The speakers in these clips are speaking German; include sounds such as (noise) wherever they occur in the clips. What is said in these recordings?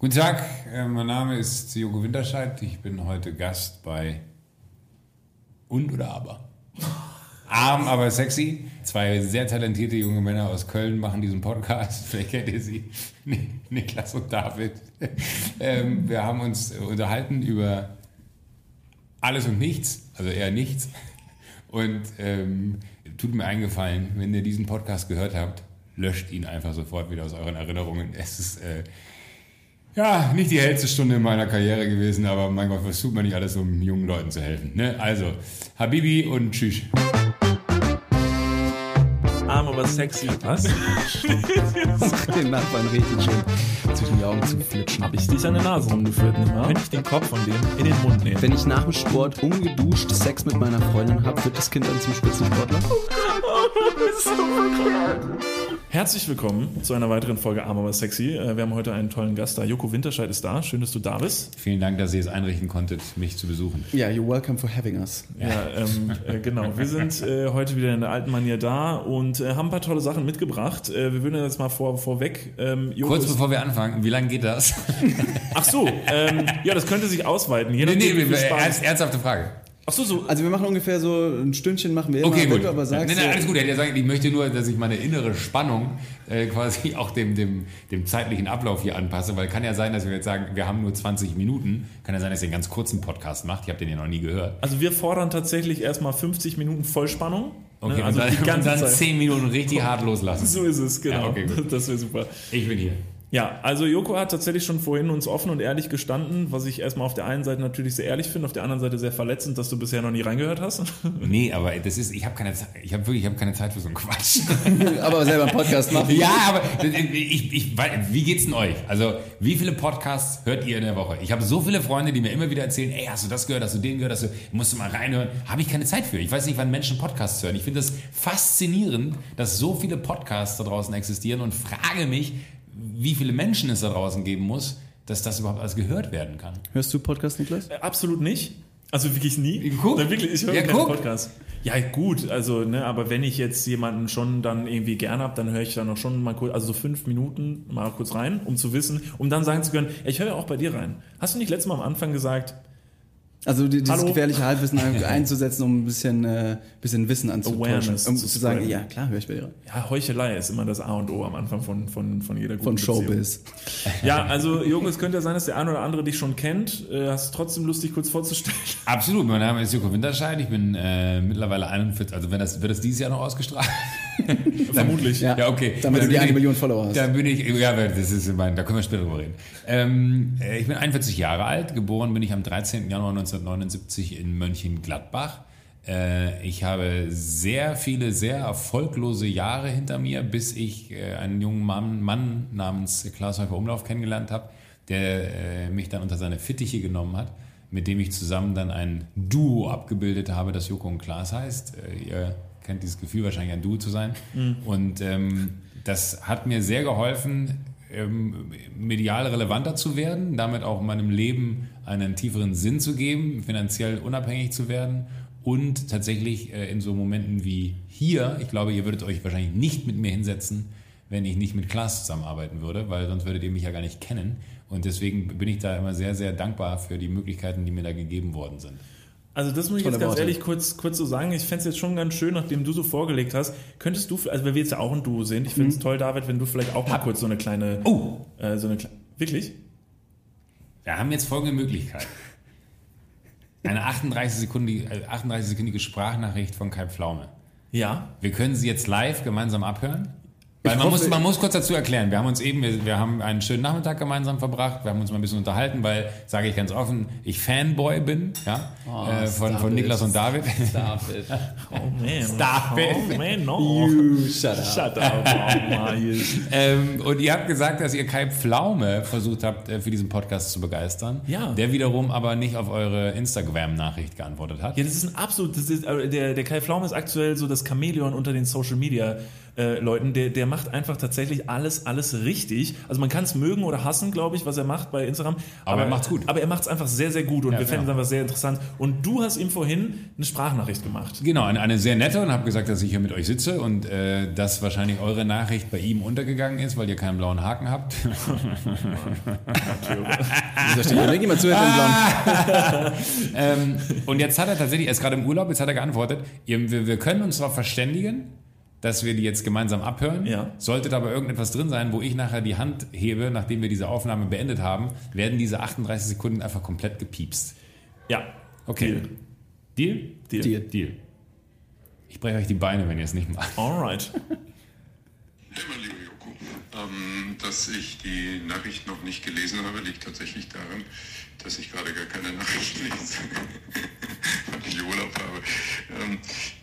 Guten Tag, äh, mein Name ist Joko Winterscheid. Ich bin heute Gast bei Und oder Aber. Arm, aber sexy. Zwei sehr talentierte junge Männer aus Köln machen diesen Podcast. (laughs) Vielleicht kennt ihr sie. Niklas und David. (laughs) Ähm, wir haben uns unterhalten über alles und nichts, also eher nichts. Und ähm, tut mir eingefallen, wenn ihr diesen Podcast gehört habt, löscht ihn einfach sofort wieder aus euren Erinnerungen. Es ist äh, ja nicht die hellste Stunde in meiner Karriere gewesen, aber mein Gott, was tut man nicht alles, um jungen Leuten zu helfen? Ne? Also, Habibi und tschüss. Arm, aber sexy. Was? (laughs) Den Nachbarn richtig schön zwischen die Augen zu flitschen. Hab ich dich an der Nase rumgeführt, nicht wahr? Könnte ich den Kopf von dem in den Mund nehmen? Wenn ich nach dem Sport ungeduscht Sex mit meiner Freundin habe, wird das Kind dann zum Spitzensportler? Herzlich willkommen zu einer weiteren Folge Arm, aber sexy. Äh, Wir haben heute einen tollen Gast da. Joko Winterscheid ist da. Schön, dass du da bist. Vielen Dank, dass ihr es einrichten konntet, mich zu besuchen. Ja, you're welcome for having us. Ja, ähm, äh, genau. Wir sind äh, heute wieder in der alten Manier da und äh, haben ein paar tolle Sachen mitgebracht. Äh, wir würden jetzt mal vor, vorweg. Ähm, Joko Kurz bevor wir anfangen, wie lange geht das? Ach so, ähm, ja, das könnte sich ausweiten. Je nee, nee, wie viel Spaß- ernst, ernsthafte Frage. Ach so, so. Also wir machen ungefähr so ein Stündchen machen wir immer, Okay, wenn gut. du aber sagst, nee, nee, so- alles gut. Er hat ja gesagt, ich möchte nur, dass ich meine innere Spannung äh, quasi (laughs) auch dem, dem, dem zeitlichen Ablauf hier anpasse, weil kann ja sein, dass wir jetzt sagen, wir haben nur 20 Minuten. Kann ja sein, dass ihr einen ganz kurzen Podcast macht. Ich habe den ja noch nie gehört. Also wir fordern tatsächlich erstmal 50 Minuten Vollspannung. Okay, Ne, also und, dann, die (laughs) ganze und dann Zeit. 10 Minuten richtig hart loslassen. So ist es, genau. Ja, okay, gut. (laughs) das wäre super. Ich bin hier. Ja, also Joko hat tatsächlich schon vorhin uns offen und ehrlich gestanden, was ich erstmal auf der einen Seite natürlich sehr ehrlich finde, auf der anderen Seite sehr verletzend, dass du bisher noch nie reingehört hast. (laughs) Nee, aber das ist, ich habe keine Zeit, ich habe wirklich, ich habe keine Zeit für so einen Quatsch. (laughs) aber selber einen Podcast machen. Ja, aber ich, ich, wie geht's denn euch? Also, wie viele Podcasts hört ihr in der Woche? Ich habe so viele Freunde, die mir immer wieder erzählen, ey, hast du das gehört, hast du den gehört, hast du, musst du mal reinhören. Habe ich keine Zeit für. Ich weiß nicht, wann Menschen Podcasts hören. Ich finde das faszinierend, dass so viele Podcasts da draußen existieren und frage mich, wie viele Menschen es da draußen geben muss, dass das überhaupt alles gehört werden kann. Hörst du Podcast, Niklas? Äh, Absolut nicht. Also wirklich nie. Guck. Nein, wirklich, ich höre Ja, keine guck. Podcasts. Ja, gut, also, ne, aber wenn ich jetzt jemanden schon dann irgendwie gern hab, dann höre ich dann auch schon mal kurz, also so fünf Minuten mal kurz rein, um zu wissen, um dann sagen zu können, ich höre ja auch bei dir rein. Hast du nicht letztes Mal am Anfang gesagt, Also die- dieses Hallo? gefährliche Halbwissen ein- (laughs) einzusetzen, um ein bisschen, äh, bisschen Wissen anzutäuschen. Awareness Um zu zu sagen, ja klar, höre ich bei dir. ja, Heuchelei ist immer das A und O am Anfang von, von, von jeder guten Von. Showbiz. (laughs) Ja, also Jürgen, es könnte ja sein, dass der eine oder andere dich schon kennt. Äh, hast du trotzdem Lust, dich kurz vorzustellen? (laughs) Absolut, mein Name ist Joko Winterscheid, ich bin äh, mittlerweile 41, also wenn das, wird das dieses Jahr noch ausgestrahlt? (laughs) Vermutlich. Ja, Ja, okay. Damit du Dann die bin eine Million Follower hast. Dann bin ich, ja, das ist mein, da können wir später drüber reden. Ähm, äh, ich bin 41 Jahre alt, geboren bin ich am 13. Januar 1979 in Mönchengladbach. Äh, ich habe sehr viele, sehr erfolglose Jahre hinter mir, bis ich äh, einen jungen Mann, Mann namens Klaas Häufer Umlauf kennengelernt habe, der äh, mich dann unter seine Fittiche genommen hat, mit dem ich zusammen dann ein Duo abgebildet habe, das Joko und Klaas heißt. Ihr kennt dieses Gefühl wahrscheinlich ein Duo zu sein. Und ähm, das hat mir sehr geholfen, ähm, medial relevanter zu werden, damit auch meinem Leben einen tieferen Sinn zu geben, finanziell unabhängig zu werden und tatsächlich äh, in so Momenten wie hier, ich glaube, ihr würdet euch wahrscheinlich nicht mit mir hinsetzen, wenn ich nicht mit Klaas zusammenarbeiten würde, weil sonst würdet ihr mich ja gar nicht kennen. Und deswegen bin ich da immer sehr, sehr dankbar für die Möglichkeiten, die mir da gegeben worden sind. Also das muss ich Tolle jetzt ganz Worte. ehrlich kurz, kurz so sagen. Ich fände es jetzt schon ganz schön, nachdem du so vorgelegt hast. Könntest du, also weil wir jetzt ja auch ein Duo sind, ich finde es toll, David, wenn du vielleicht auch mal kurz so eine kleine... Oh! Äh, so eine Kle Wirklich? Wir haben jetzt folgende Möglichkeit. Eine 38-sekündige, äh, 38-sekündige Sprachnachricht von Kai Pflaume. Ja. Wir können sie jetzt live gemeinsam abhören. Weil man, hoffe- muss, man muss kurz dazu erklären, wir haben uns eben, wir, wir haben einen schönen Nachmittag gemeinsam verbracht, wir haben uns mal ein bisschen unterhalten, weil, sage ich ganz offen, ich Fanboy bin, ja, Oh, äh, von, von. Niklas und David. David. (laughs) Oh man. Stop it. Oh man, no. You shut up. Shut up. Oh, Marius. (laughs) ähm, und ihr habt gesagt, dass ihr Kai Pflaume versucht habt, äh, für diesen Podcast zu begeistern. Ja. Der wiederum aber nicht auf eure Instagram-Nachricht geantwortet hat. Ja, das ist ein absolut, das ist, äh, der, der Kai Pflaume ist aktuell so das Chamäleon unter den Social Media äh, Leuten, der, der macht einfach tatsächlich alles, alles richtig. Also man kann es mögen oder hassen, glaube ich, was er macht bei Instagram. Aber er macht's gut. Aber er macht es einfach sehr, sehr gut und Ja, wir fänden es einfach sehr interessant. Und du hast ihm vorhin eine Sprachnachricht gemacht. Genau, eine, eine sehr nette und habe gesagt, dass ich hier mit euch sitze und äh, dass wahrscheinlich eure Nachricht bei ihm untergegangen ist, weil ihr keinen blauen Haken habt. Steht zuhört Blauen. ähm, und jetzt hat er tatsächlich, er ist gerade im Urlaub, jetzt hat er geantwortet, wir, wir können uns darauf verständigen, dass wir die jetzt gemeinsam abhören. Ja. Sollte da aber irgendetwas drin sein, wo ich nachher die Hand hebe, nachdem wir diese Aufnahme beendet haben, werden diese 38 Sekunden einfach komplett gepiepst. Ja. Okay. Deal? Deal. Deal. Deal. Ich breche euch die Beine, wenn ihr es nicht macht. Alright. Ja, (laughs) mein lieber Joko, ähm, dass ich die Nachricht noch nicht gelesen habe, liegt tatsächlich daran, dass ich gerade gar keine Nachricht lese, (laughs) weil ich Urlaub habe. Ähm,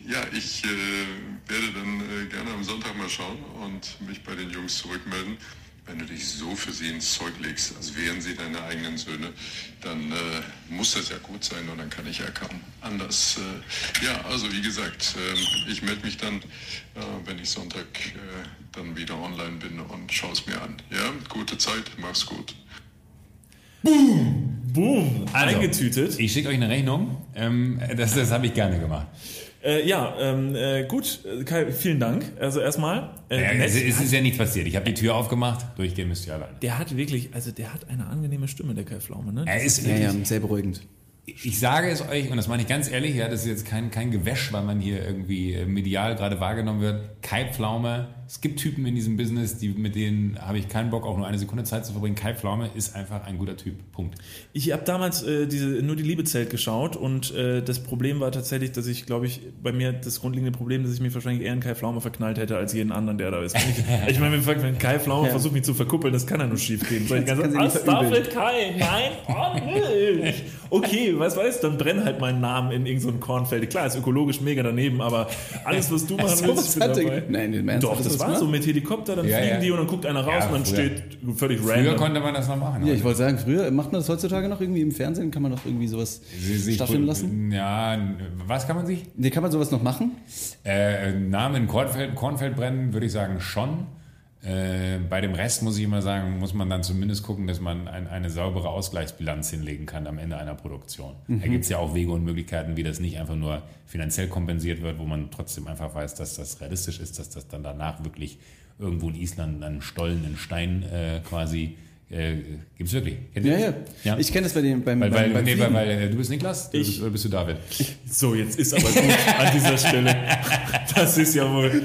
ja, ich äh, werde dann äh, gerne am Sonntag mal schauen und mich bei den Jungs zurückmelden. Wenn du dich so für sie ins Zeug legst, als wären sie deine eigenen Söhne, dann äh, muss das ja gut sein und dann kann ich ja kaum anders. Äh, ja, also wie gesagt, äh, ich melde mich dann, äh, wenn ich Sonntag äh, dann wieder online bin und schaue es mir an. Ja, gute Zeit, mach's gut. Boom. Also, Eingetütet. Ich schicke euch eine Rechnung. Ähm, das das habe ich gerne gemacht. Äh, ja, ähm, äh, gut. Äh, Kai, vielen Dank. Also erstmal. Äh, Ja, nett. es, es ist ja nichts passiert. Ich habe die Tür aufgemacht. Durchgehen müsst ihr alleine. der hat wirklich, also der hat eine angenehme Stimme, der Kai Pflaume, ne? Er ist Ja, wirklich, ja, sehr beruhigend. Ich sage es euch, und das meine ich ganz ehrlich, ja, das ist jetzt kein, kein Gewäsch, weil man hier irgendwie äh, medial gerade wahrgenommen wird. Kai Pflaume, es gibt Typen in diesem Business, die, mit denen habe ich keinen Bock, auch nur eine Sekunde Zeit zu verbringen. Kai Pflaume ist einfach ein guter Typ. Punkt. Ich habe damals äh, diese, nur die Liebezelt geschaut und äh, das Problem war tatsächlich, dass ich, glaube ich, bei mir das grundlegende Problem, dass ich mich wahrscheinlich eher in Kai Pflaume verknallt hätte als jeden anderen, der da ist. Ich, (laughs) ich meine, wenn, wenn Kai Pflaume Ja. versucht, mich zu verkuppeln, das kann ja nur schief gehen. Soll (laughs) ich sagen, kann mit Kai? Nein, oh, nicht. Okay, was weißt dann brenn halt meinen Namen in irgendein so Kornfeld. Klar, ist ökologisch mega daneben, aber alles, was du (laughs) machen willst, ich bin dabei. Nein, im Ernst, Doch, das das war so mit Helikopter, dann Ja, fliegen ja. die und dann guckt einer raus Ja, und dann früher. steht völlig Früher random. konnte man das noch machen. Ja, ich wollte sagen, früher macht man das heutzutage noch irgendwie im Fernsehen, kann man noch irgendwie sowas sich- staffeln lassen? Ja, was kann man sich? Nee, kann man sowas noch machen? Äh, Namen in Kornfeld, Kornfeld brennen, würde ich sagen, schon. Äh, bei dem Rest muss ich immer sagen, muss man dann zumindest gucken, dass man ein, eine saubere Ausgleichsbilanz hinlegen kann am Ende einer Produktion. Da gibt es ja auch Wege und Möglichkeiten, wie das nicht einfach nur finanziell kompensiert wird, wo man trotzdem einfach weiß, dass das realistisch ist, dass das dann danach wirklich irgendwo in Island an Stollen, in Stein äh, quasi äh, gibt es wirklich. Kennt Ja, das? ja. Ich kenne das bei dem beim, Weil, beim, weil, nee, weil, weil äh, du bist Niklas du Ich- bist, oder bist du David? So, jetzt ist aber gut an dieser Stelle. (laughs) Das ist ja wohl.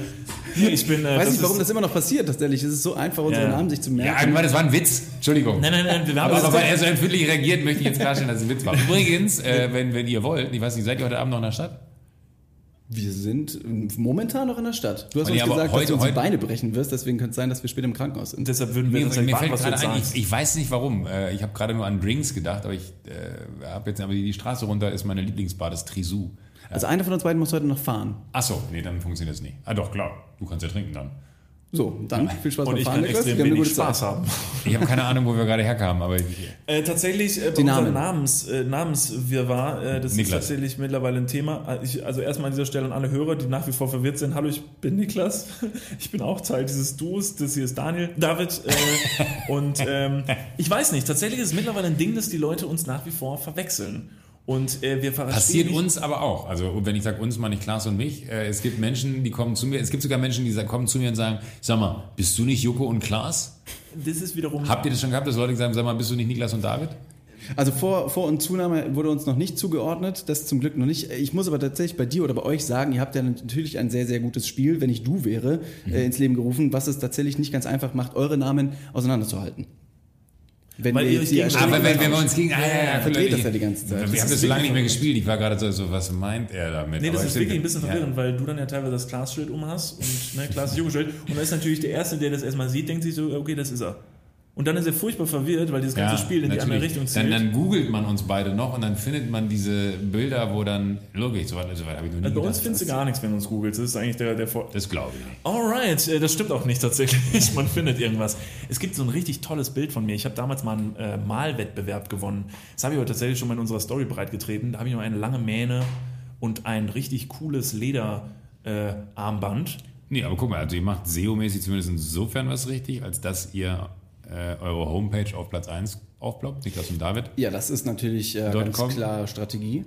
Nee, Ich bin. Äh, Weiß nicht, warum ist, das immer noch passiert, tatsächlich. Es ist so einfach, unsere Ja. Namen sich zu Ja, merken. aber das war ein Witz. Entschuldigung. Nein, nein, nein, wir haben Aber, aber weil er so empfindlich reagiert, möchte ich jetzt klarstellen, dass es ein Witz war. Übrigens, äh, wenn, wenn ihr wollt, ich weiß nicht, seid ihr heute Abend noch in der Stadt? Wir sind momentan noch in der Stadt. Du hast Und uns ja, gesagt, heute- dass du unsere heute- Beine brechen wirst, deswegen könnte es sein, dass wir später im Krankenhaus sind. Deshalb würden wir Mir, uns mir nicht fällt du gerade ein, ich, ich weiß nicht warum. Äh, Ich habe gerade nur an Drinks gedacht, aber ich äh, habe jetzt aber die, die Straße runter ist meine Lieblingsbar, das Trisou. Also einer von uns beiden muss heute noch fahren. Achso, nee, dann funktioniert das nicht. Ah doch, klar, du kannst ja trinken dann. So, dann viel Spaß Und beim ich Fahren, kann Niklas. extrem Wir haben eine wenig gute Spaß Zeit. haben. Ich habe keine Ahnung, wo wir gerade herkamen, aber ich, Äh, tatsächlich, äh, bei Die Namen. Namens, äh, Namenswirrwarr, äh, das ist Niklas. tatsächlich mittlerweile ein Thema. Äh, Ich, also erstmal an dieser Stelle an alle Hörer, die nach wie vor verwirrt sind. Hallo, ich bin Niklas. (laughs) Ich bin auch Teil dieses Duos. Das hier ist Daniel, David. Äh, und ähm, ich weiß nicht, tatsächlich ist es mittlerweile ein Ding, dass die Leute uns nach wie vor verwechseln. Und äh, wir Passiert nicht- uns aber auch. Also wenn ich sage uns, meine ich Klaas und mich. Äh, es gibt Menschen, die kommen zu mir. Es gibt sogar Menschen, die sagen, kommen zu mir und sagen: Sag mal, bist du nicht Joko und Klaas? Das ist wiederum. Habt ihr das schon gehabt, dass Leute sagen: Sag mal, bist du nicht Niklas und David? Also Vor-, Vor und Zunahme wurde uns noch nicht zugeordnet, das zum Glück noch nicht. Ich muss aber tatsächlich bei dir oder bei euch sagen, ihr habt ja natürlich ein sehr, sehr gutes Spiel, wenn ich du wäre, Mhm. äh, ins Leben gerufen, was es tatsächlich nicht ganz einfach macht, eure Namen auseinanderzuhalten. Wenn Weil wir ihr jetzt euch die gegenseitig- Aber wenn, wenn wir uns gegen. Ah, ja, ja, verdreht das ich- ja die ganze Zeit. Wir Das haben das so lange nicht mehr gespielt. Ich war gerade so, so, was meint er damit? Nee, das Aber ist wirklich ein bisschen Ja. verwirrend, weil du dann ja teilweise das Glasschild um hast und ne, Glas Jugendschild und da ist natürlich der Erste, der das erstmal sieht, denkt sich so, okay, das ist er. Und dann ist er furchtbar verwirrt, weil dieses ganze Spiel in die andere natürlich. Richtung zielt. Dann, dann googelt man uns beide noch und dann findet man diese Bilder, wo dann, logisch, so weit, so weit habe ich noch nie also bei uns findest du gar nichts, wenn du uns googelst. Das ist eigentlich der, der Vor Das glaube ich. Alright, äh, das stimmt auch nicht tatsächlich. (laughs) Man findet irgendwas. Es gibt so ein richtig tolles Bild von mir. Ich habe damals mal einen äh, Malwettbewerb gewonnen. Das habe ich aber tatsächlich schon mal in unserer Story bereitgetreten. Da habe ich noch eine lange Mähne und ein richtig cooles Lederarmband. Äh. Nee, aber guck mal, also ihr macht SEO-mäßig zumindest insofern was richtig, als dass ihr äh, eure Homepage auf Platz 1 aufploppt, Niklas und David. Ja, das ist natürlich äh, ganz kommt- klar Strategie.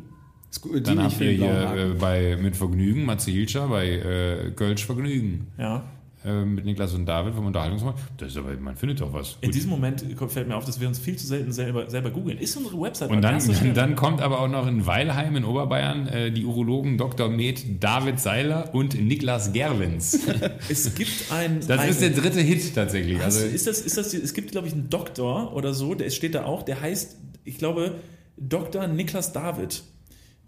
Gut, Dann habt für ihr hier äh, bei Mit Vergnügen, Matze Hilscher, bei äh, Kölsch Vergnügen. Ja. Äh, mit Niklas und David vom Unterhaltungsmann. Das ist aber, man findet doch was. In Gut. diesem Moment fällt mir auf, dass wir uns viel zu selten selber, selber googeln. Ist unsere Website Und an dann, dann kommt aber auch noch in Weilheim in Oberbayern äh, die Urologen Dr. Med David Seiler und Niklas Gerwins. (laughs) Es gibt ein. Das ein, ist der dritte Hit tatsächlich. Also Also, ist das, ist das, es gibt, glaube ich, einen Doktor oder so, der steht da auch, der heißt, ich glaube, Dr. Niklas David.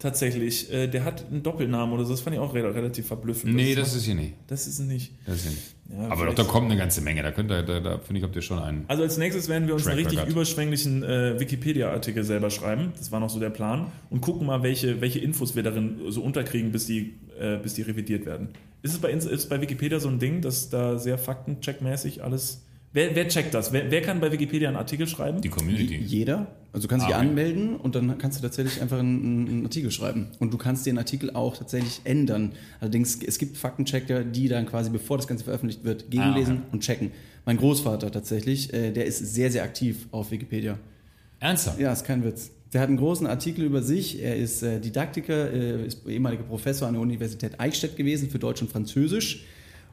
Tatsächlich. Äh, der hat einen Doppelnamen oder so, das fand ich auch re relativ verblüffend. nee, das ist hier nicht. Das ist nicht. Das ist hier nicht. Ja, aber doch, da kommt eine ganze Menge. Da, könnt ihr, da, da finde ich, habt ihr schon einen. Also als nächstes werden wir uns Track einen richtig Record. überschwänglichen äh, Wikipedia-Artikel selber schreiben. Das war noch so der Plan. Und gucken mal, welche, welche Infos wir darin so unterkriegen, bis die, äh, bis die revidiert werden. Ist es bei, ist bei Wikipedia so ein Ding, dass da sehr faktencheckmäßig alles... Wer, wer checkt das? Wer, wer kann bei Wikipedia einen Artikel schreiben? Die Community. Jeder. Also du kannst dich Ah, okay. anmelden und dann kannst du tatsächlich einfach einen, einen Artikel schreiben. Und du kannst den Artikel auch tatsächlich ändern. Allerdings, es gibt Faktenchecker, die dann quasi, bevor das Ganze veröffentlicht wird, gegenlesen Ah, okay. und checken. Mein Großvater tatsächlich, äh, der ist sehr, sehr aktiv auf Wikipedia. Ernsthaft? Ja, ist kein Witz. Der hat einen großen Artikel über sich. Er ist äh, Didaktiker, äh, ist ehemaliger Professor an der Universität Eichstätt gewesen für Deutsch und Französisch.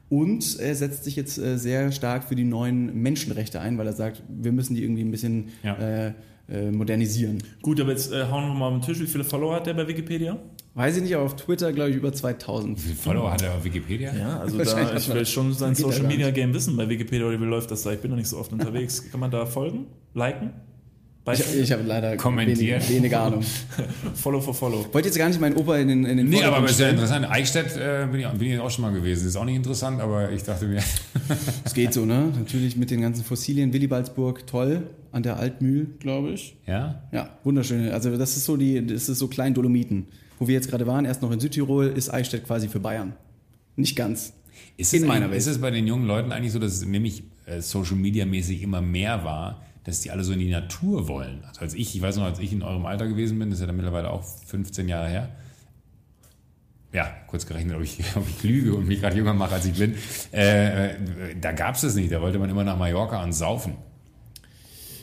Und er setzt sich jetzt äh, sehr stark für die neuen Menschenrechte ein, weil er sagt, wir müssen die irgendwie ein bisschen Ja. äh, äh, modernisieren. Gut, aber jetzt äh, hauen wir mal auf den Tisch. Wie viele Follower hat der bei Wikipedia? Weiß ich nicht, aber auf Twitter glaube ich über 2000. Wie viele Follower hat er auf Wikipedia? Ja, also da, ich will schon sein Social Media Game wissen bei Wikipedia, oder wie läuft das da? Ich bin noch nicht so oft unterwegs. Kann man da folgen? Liken? Ich, ich habe leider wenig, wenige Ahnung. (laughs) Follow for Follow. Wollte jetzt gar nicht meinen Opa in den, in den Nee, aber ist ja interessant. Eichstätt äh, bin, ich, bin ich auch schon mal gewesen. Ist auch nicht interessant, aber ich dachte mir, (laughs) Es geht so, ne? Natürlich mit den ganzen Fossilien. Willibaldsburg, toll. An der Altmühl, glaube ich. ja? Ja, wunderschön. Also das ist so die, das ist so klein Dolomiten. Wo wir jetzt gerade waren, erst noch in Südtirol, ist Eichstätt quasi für Bayern. Nicht ganz. Ist In es, meiner Welt. ist es bei den jungen Leuten eigentlich so, dass es nämlich äh, Social Media mäßig immer mehr war, dass die alle so in die Natur wollen? Also als ich, ich weiß noch, als ich in eurem Alter gewesen bin, das ist ja dann mittlerweile auch 15 Jahre her. Ja, kurz gerechnet, ob ich, (laughs) ob ich lüge und mich gerade jünger mache, als ich bin. Äh, äh, da gab es das nicht. Da wollte man immer nach Mallorca und saufen.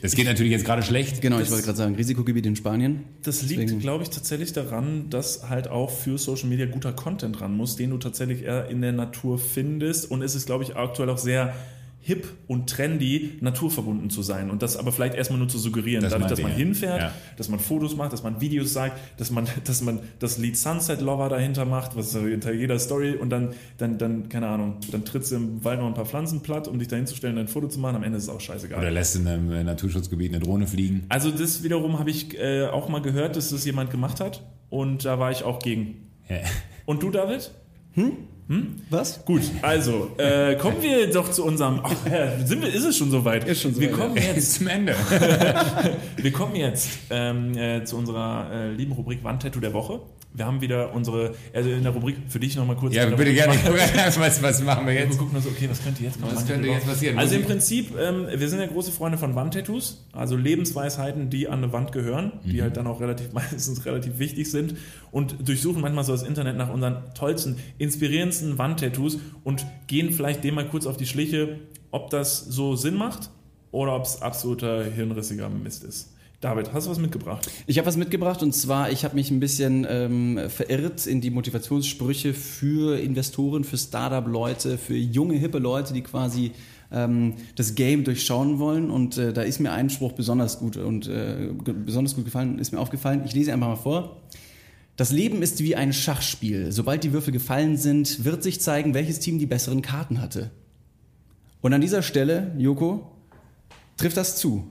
Das geht natürlich jetzt gerade schlecht. Genau, Das- ich wollte gerade sagen, Risikogebiet in Spanien. Das liegt, Deswegen- glaube ich, tatsächlich daran, dass halt auch für Social Media guter Content ran muss, den du tatsächlich eher in der Natur findest. Und es ist, glaube ich, aktuell auch sehr hip und trendy, naturverbunden zu sein. Und das aber vielleicht erstmal nur zu suggerieren, Das dadurch, dass man hinfährt, Ja. dass man Fotos macht, dass man Videos sagt, dass man, (laughs) dass man das Lied Sunset Lover dahinter macht, was so hinter jeder Story und dann, dann, dann, keine Ahnung, dann trittst du im Wald noch ein paar Pflanzen platt, um dich dahin zu stellen, ein Foto zu machen. Am Ende ist es auch scheißegal. Oder lässt in einem Naturschutzgebiet eine Drohne fliegen. Also das wiederum habe ich äh, auch mal gehört, dass das jemand gemacht hat und da war ich auch gegen. Ja. Und du, David? Was? Gut, also äh, kommen wir doch zu unserem. Ach, äh, sind wir, ist es schon soweit? Ist schon wir soweit, kommen Ist jetzt, zum Ende. (laughs) wir kommen jetzt ähm, äh, zu unserer äh, lieben Rubrik Wandtattoo der Woche. Wir haben wieder unsere, also in der Rubrik für dich nochmal kurz. Ja, bitte gerne. (laughs) Was, was machen wir Wir jetzt? gucken uns, okay, was könnte jetzt kommen? Was könnte jetzt passieren? Also im Prinzip, ähm, wir sind ja große Freunde von Wandtattoos, also Lebensweisheiten, die an eine Wand gehören, die halt dann auch relativ (laughs) meistens relativ wichtig sind und durchsuchen manchmal so das Internet nach unseren tollsten, inspirierendsten Wandtattoos und gehen vielleicht dem mal kurz auf die Schliche, ob das so Sinn macht oder ob es absoluter hirnrissiger Mist ist. David, hast du was mitgebracht? Ich habe was mitgebracht und zwar, ich habe mich ein bisschen ähm, verirrt in die Motivationssprüche für Investoren, für Startup-Leute, für junge, hippe Leute, die quasi ähm, das Game durchschauen wollen. Und äh, da ist mir ein Spruch besonders gut und äh, besonders gut gefallen, ist mir aufgefallen. Ich lese einfach mal vor. Das Leben ist wie ein Schachspiel. Sobald die Würfel gefallen sind, wird sich zeigen, welches Team die besseren Karten hatte. Und an dieser Stelle, Joko, trifft das zu.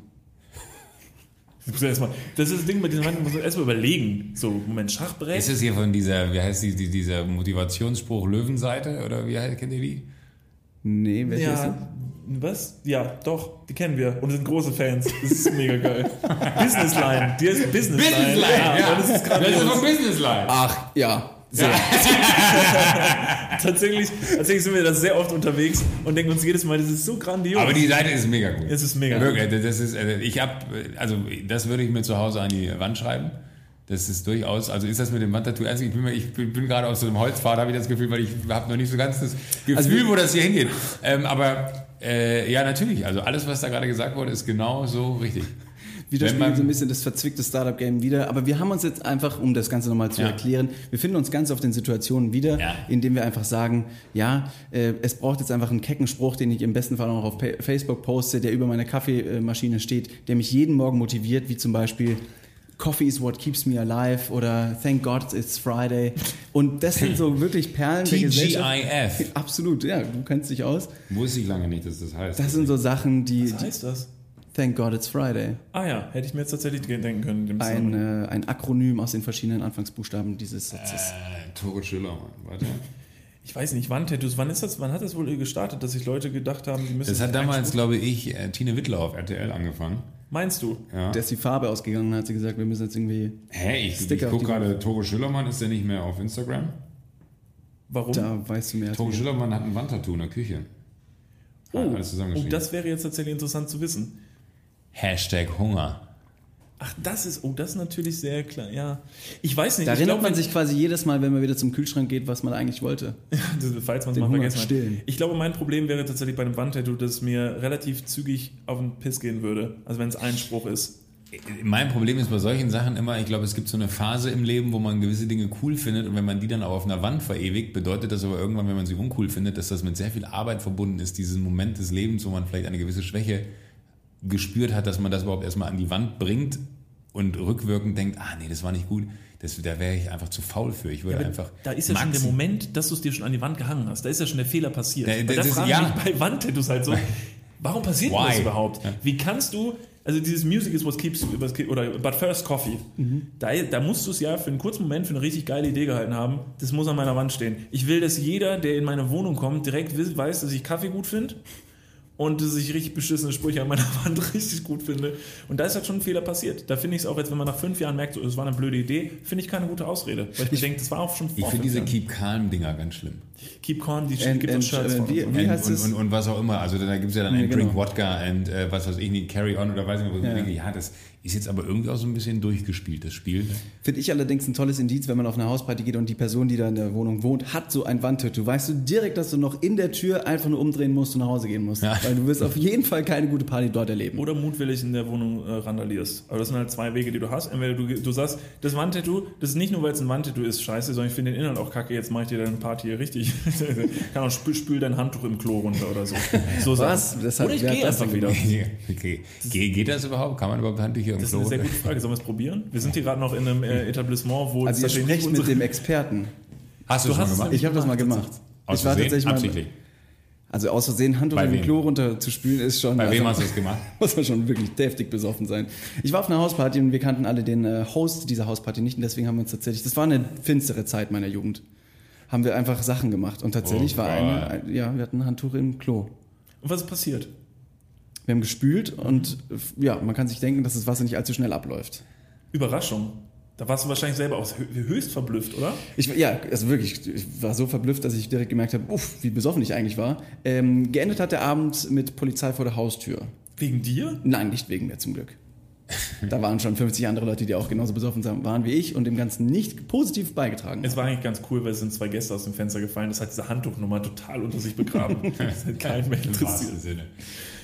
Muss erst mal- Das ist das Ding, bei diesem Wand muss man erstmal überlegen. So, Moment, Schachbrett. Ist es hier von dieser, wie heißt die, die dieser Motivationsspruch Löwenseite? Oder wie heißt, kennt ihr die? Nee, welche ist Ja, was? Ja, doch, die kennen wir und sind große Fans. Das ist mega geil. Businessline, die ist Businessline. ja, Das ist gerade vom Businessline. Ach, ja. So. (laughs) tatsächlich, tatsächlich sind wir da sehr oft unterwegs und denken uns jedes Mal, das ist so grandios. Aber die Seite ist mega gut. Es ist mega. Wirklich, das ist, äh, ich habe, also das würde ich mir zu Hause an die Wand schreiben. Das ist durchaus, also ist das mit dem Wandtattoo ernst? Ich bin, ich bin, gerade auf so einem Holzpfad, habe ich das Gefühl, weil ich habe noch nicht so ganz das Gefühl, Also wo das hier hingeht. Ähm, aber äh, ja, natürlich, also alles, was da gerade gesagt wurde, ist genau so richtig. Man- so ein bisschen das verzwickte Startup-Game wieder. Aber wir haben uns jetzt einfach, um das Ganze nochmal zu Ja. erklären, wir finden uns ganz auf den Situationen wieder, Ja. indem wir einfach sagen, ja, äh, es braucht jetzt einfach einen kecken Spruch, den ich im besten Fall auch noch auf Pa- Facebook poste, der über meiner Kaffeemaschine steht, der mich jeden Morgen motiviert, wie zum Beispiel Coffee is what keeps me alive oder Thank God it's Friday. Und das sind so wirklich Perlen der Gesellschaft. TGIF. Absolut, ja, du kennst dich aus. Wusste ich lange nicht, dass das heißt. Das sind so Sachen, die, Was heißt das? Thank God it's Friday. Ah ja, hätte ich mir jetzt tatsächlich denken können. ein, äh, ein Akronym aus den verschiedenen Anfangsbuchstaben dieses Satzes. äh, Tore Schiller, Mann. warte. Ich weiß nicht, Wandtattoos, wann ist das, wann hat das wohl gestartet, dass sich Leute gedacht haben, die müssen. Das hat damals, glaube ich, äh, Tine Wittler auf RTL angefangen. Meinst du? Ja. Der ist die Farbe ausgegangen, hat sie gesagt, wir müssen jetzt irgendwie, Hä, ich, ich Sticker gucke gerade, Tore Schillermann ist der nicht mehr auf Instagram? Warum? da weißt du mehr. Tore. Schillermann hat ein Wandtattoo in der Küche. oh, alles oh, zusammengeschrieben. das wäre jetzt tatsächlich interessant zu wissen. Hashtag Hunger. Ach, das ist, oh, das ist natürlich sehr klar, ja. Ich weiß nicht, Da ich erinnert glaub, man sich quasi jedes Mal, wenn man wieder zum Kühlschrank geht, was man eigentlich wollte. (laughs) falls man es mal vergessen hat. Ich glaube, mein Problem wäre tatsächlich bei einem Wandtattoo, dass es mir relativ zügig auf den Piss gehen würde. Also wenn es Einspruch ist. Mein Problem ist bei solchen Sachen immer, ich glaube, es gibt so eine Phase im Leben, wo man gewisse Dinge cool findet und wenn man die dann auch auf einer Wand verewigt, bedeutet das aber irgendwann, wenn man sie uncool findet, dass das mit sehr viel Arbeit verbunden ist, diesen Moment des Lebens, wo man vielleicht eine gewisse Schwäche gespürt hat, dass man das überhaupt erstmal an die Wand bringt und rückwirkend denkt, ah nee, das war nicht gut, das, da wäre ich einfach zu faul für. Ich würde Aber einfach da ist ja schon der Moment, dass du es dir schon an die Wand gehangen hast. Da ist ja schon der Fehler passiert. Ja, das da ist- frage ja. ich mich bei Wandtattoos halt so, warum passiert Why? das überhaupt? Ja. Wie kannst du, also dieses Music is what keeps, oder but first coffee, Mhm. da, da musst du es ja für einen kurzen Moment für eine richtig geile Idee gehalten haben, das muss an meiner Wand stehen. Ich will, dass jeder, der in meine Wohnung kommt, direkt weiß, dass ich Kaffee gut finde und dass ich richtig beschissene Sprüche an meiner (laughs) Wand richtig gut finde. Und da ist halt schon ein Fehler passiert. Da finde ich es auch, jetzt wenn man nach fünf Jahren merkt, so, das war eine blöde Idee, finde ich keine gute Ausrede. Weil ich, mir denke, das war auch schon vor Ich finde diese. Keep Calm-Dinger ganz schlimm. Keep Corn, die And- gibt and, Shirts äh, von. wie- wie und, heißt und, es? und, und was auch immer. Also da gibt es ja dann Ja, ein Drink genau. Wodka und äh, was weiß ich nicht, Carry On oder weiß nicht, wo ich Ja. mir denke, ja, das ist jetzt aber irgendwie auch so ein bisschen durchgespielt, das Spiel. Finde ich allerdings ein tolles Indiz, wenn man auf eine Hausparty geht und die Person, die da in der Wohnung wohnt, hat so ein Wandtattoo. Weißt du direkt, dass du noch in der Tür einfach nur umdrehen musst und nach Hause gehen musst. Ja. Weil du wirst auf jeden Fall keine gute Party dort erleben. Oder mutwillig in der Wohnung äh, randalierst. Aber das sind halt zwei Wege, die du hast. Entweder du, du sagst, das Wandtattoo, das ist nicht nur, weil es ein Wandtattoo ist, scheiße, sondern ich finde den Inhalt auch kacke, jetzt mache ich dir deine Party hier richtig. (laughs) Kann auch spül, spül dein Handtuch im Klo runter oder so. so Was? Das hat- Oder ich gehe das einfach wieder. (laughs) okay. Ge geht das überhaupt? Kann man überhaupt Handtücher im Das ist Klo? eine sehr gute Frage. Sollen wir es probieren? Wir sind hier gerade noch in einem äh, Etablissement, wo Also ihr sprecht mit dem Experten. Hast du, Du es gemacht? Ich habe das mal gemacht. Aus ich war Versehen? tatsächlich mal, Absichtlich. also aus Versehen Handtuch wem? Klo runter zu spülen ist schon. Bei also, wem hast du das gemacht? (laughs) Muss man schon wirklich deftig besoffen sein. Ich war auf einer Hausparty und wir kannten alle den äh, Host dieser Hausparty nicht und deswegen haben wir uns tatsächlich, das war eine finstere Zeit meiner Jugend, haben wir einfach Sachen gemacht und tatsächlich Oh war eine, ein, ja, wir hatten ein Handtuch im Klo. Und was ist passiert? Wir haben gespült und ja, man kann sich denken, dass das Wasser nicht allzu schnell abläuft. Überraschung. Da warst du wahrscheinlich selber auch hö- höchst verblüfft, oder? Ich, ja, also wirklich, ich war so verblüfft, dass ich direkt gemerkt habe, uff, wie besoffen ich eigentlich war. Ähm, geendet hat der Abend mit Polizei vor der Haustür. Wegen dir? Nein, nicht wegen mir zum Glück. (laughs) Da waren schon 50 andere Leute, die auch genauso besoffen waren wie ich und dem Ganzen nicht positiv beigetragen haben. Es war eigentlich ganz cool, weil es sind zwei Gäste aus dem Fenster gefallen. Das hat diese Handtuchnummer total unter sich begraben. (laughs) Das hat keinen mehr interessiert. Sinne.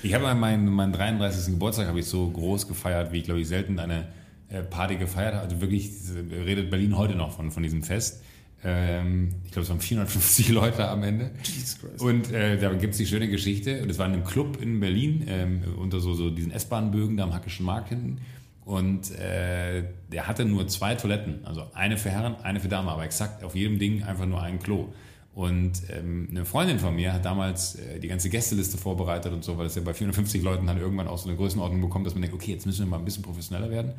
Ich habe an meinen, meinen 33. Geburtstag habe ich so groß gefeiert, wie ich glaube ich selten eine äh, Party gefeiert habe. Also wirklich redet Berlin heute noch von, von diesem Fest. Ähm, ich glaube, es waren 450 (laughs) Leute am Ende. Jesus Christ. Und äh, da gibt es die schöne Geschichte. Und es war in einem Club in Berlin, ähm, unter so, so diesen S-Bahn-Bögen da am Hackischen Markt hinten. Und äh, der hatte nur zwei Toiletten. Also eine für Herren, eine für Damen. Aber exakt auf jedem Ding einfach nur ein Klo. Und ähm, eine Freundin von mir hat damals äh, die ganze Gästeliste vorbereitet und so, weil es ja bei 450 Leuten dann irgendwann auch so eine Größenordnung bekommt, dass man denkt, okay, jetzt müssen wir mal ein bisschen professioneller werden.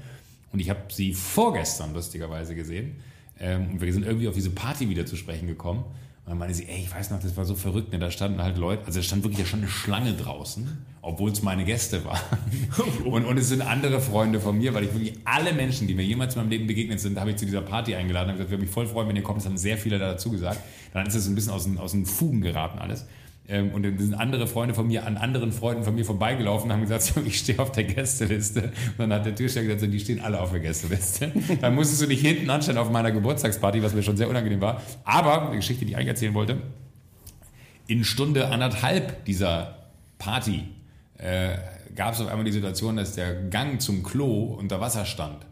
Und ich habe sie vorgestern lustigerweise gesehen. Ähm, und wir sind irgendwie auf diese Party wieder zu sprechen gekommen. Und dann meinte sie, ey, ich weiß noch, das war so verrückt. Ne? Da standen halt Leute, also da stand wirklich ja schon eine Schlange draußen, obwohl es meine Gäste waren. (laughs) Und, und es sind andere Freunde von mir, weil ich wirklich alle Menschen, die mir jemals in meinem Leben begegnet sind, habe ich zu dieser Party eingeladen und gesagt, wir mich voll freuen, wenn ihr kommt. Es haben sehr viele da dazu gesagt. Dann ist es ein bisschen aus den, aus den Fugen geraten alles. Ähm, und dann sind andere Freunde von mir an anderen Freunden von mir vorbeigelaufen und haben gesagt, (laughs) so, ich stehe auf der Gästeliste. Und dann hat der Türsteher gesagt, so, die stehen alle auf der Gästeliste. (laughs) dann musstest du dich hinten anstellen auf meiner Geburtstagsparty, was mir schon sehr unangenehm war. Aber, eine Geschichte, die ich eigentlich erzählen wollte, in Stunde anderthalb dieser Party äh, gab es auf einmal die Situation, dass der Gang zum Klo unter Wasser stand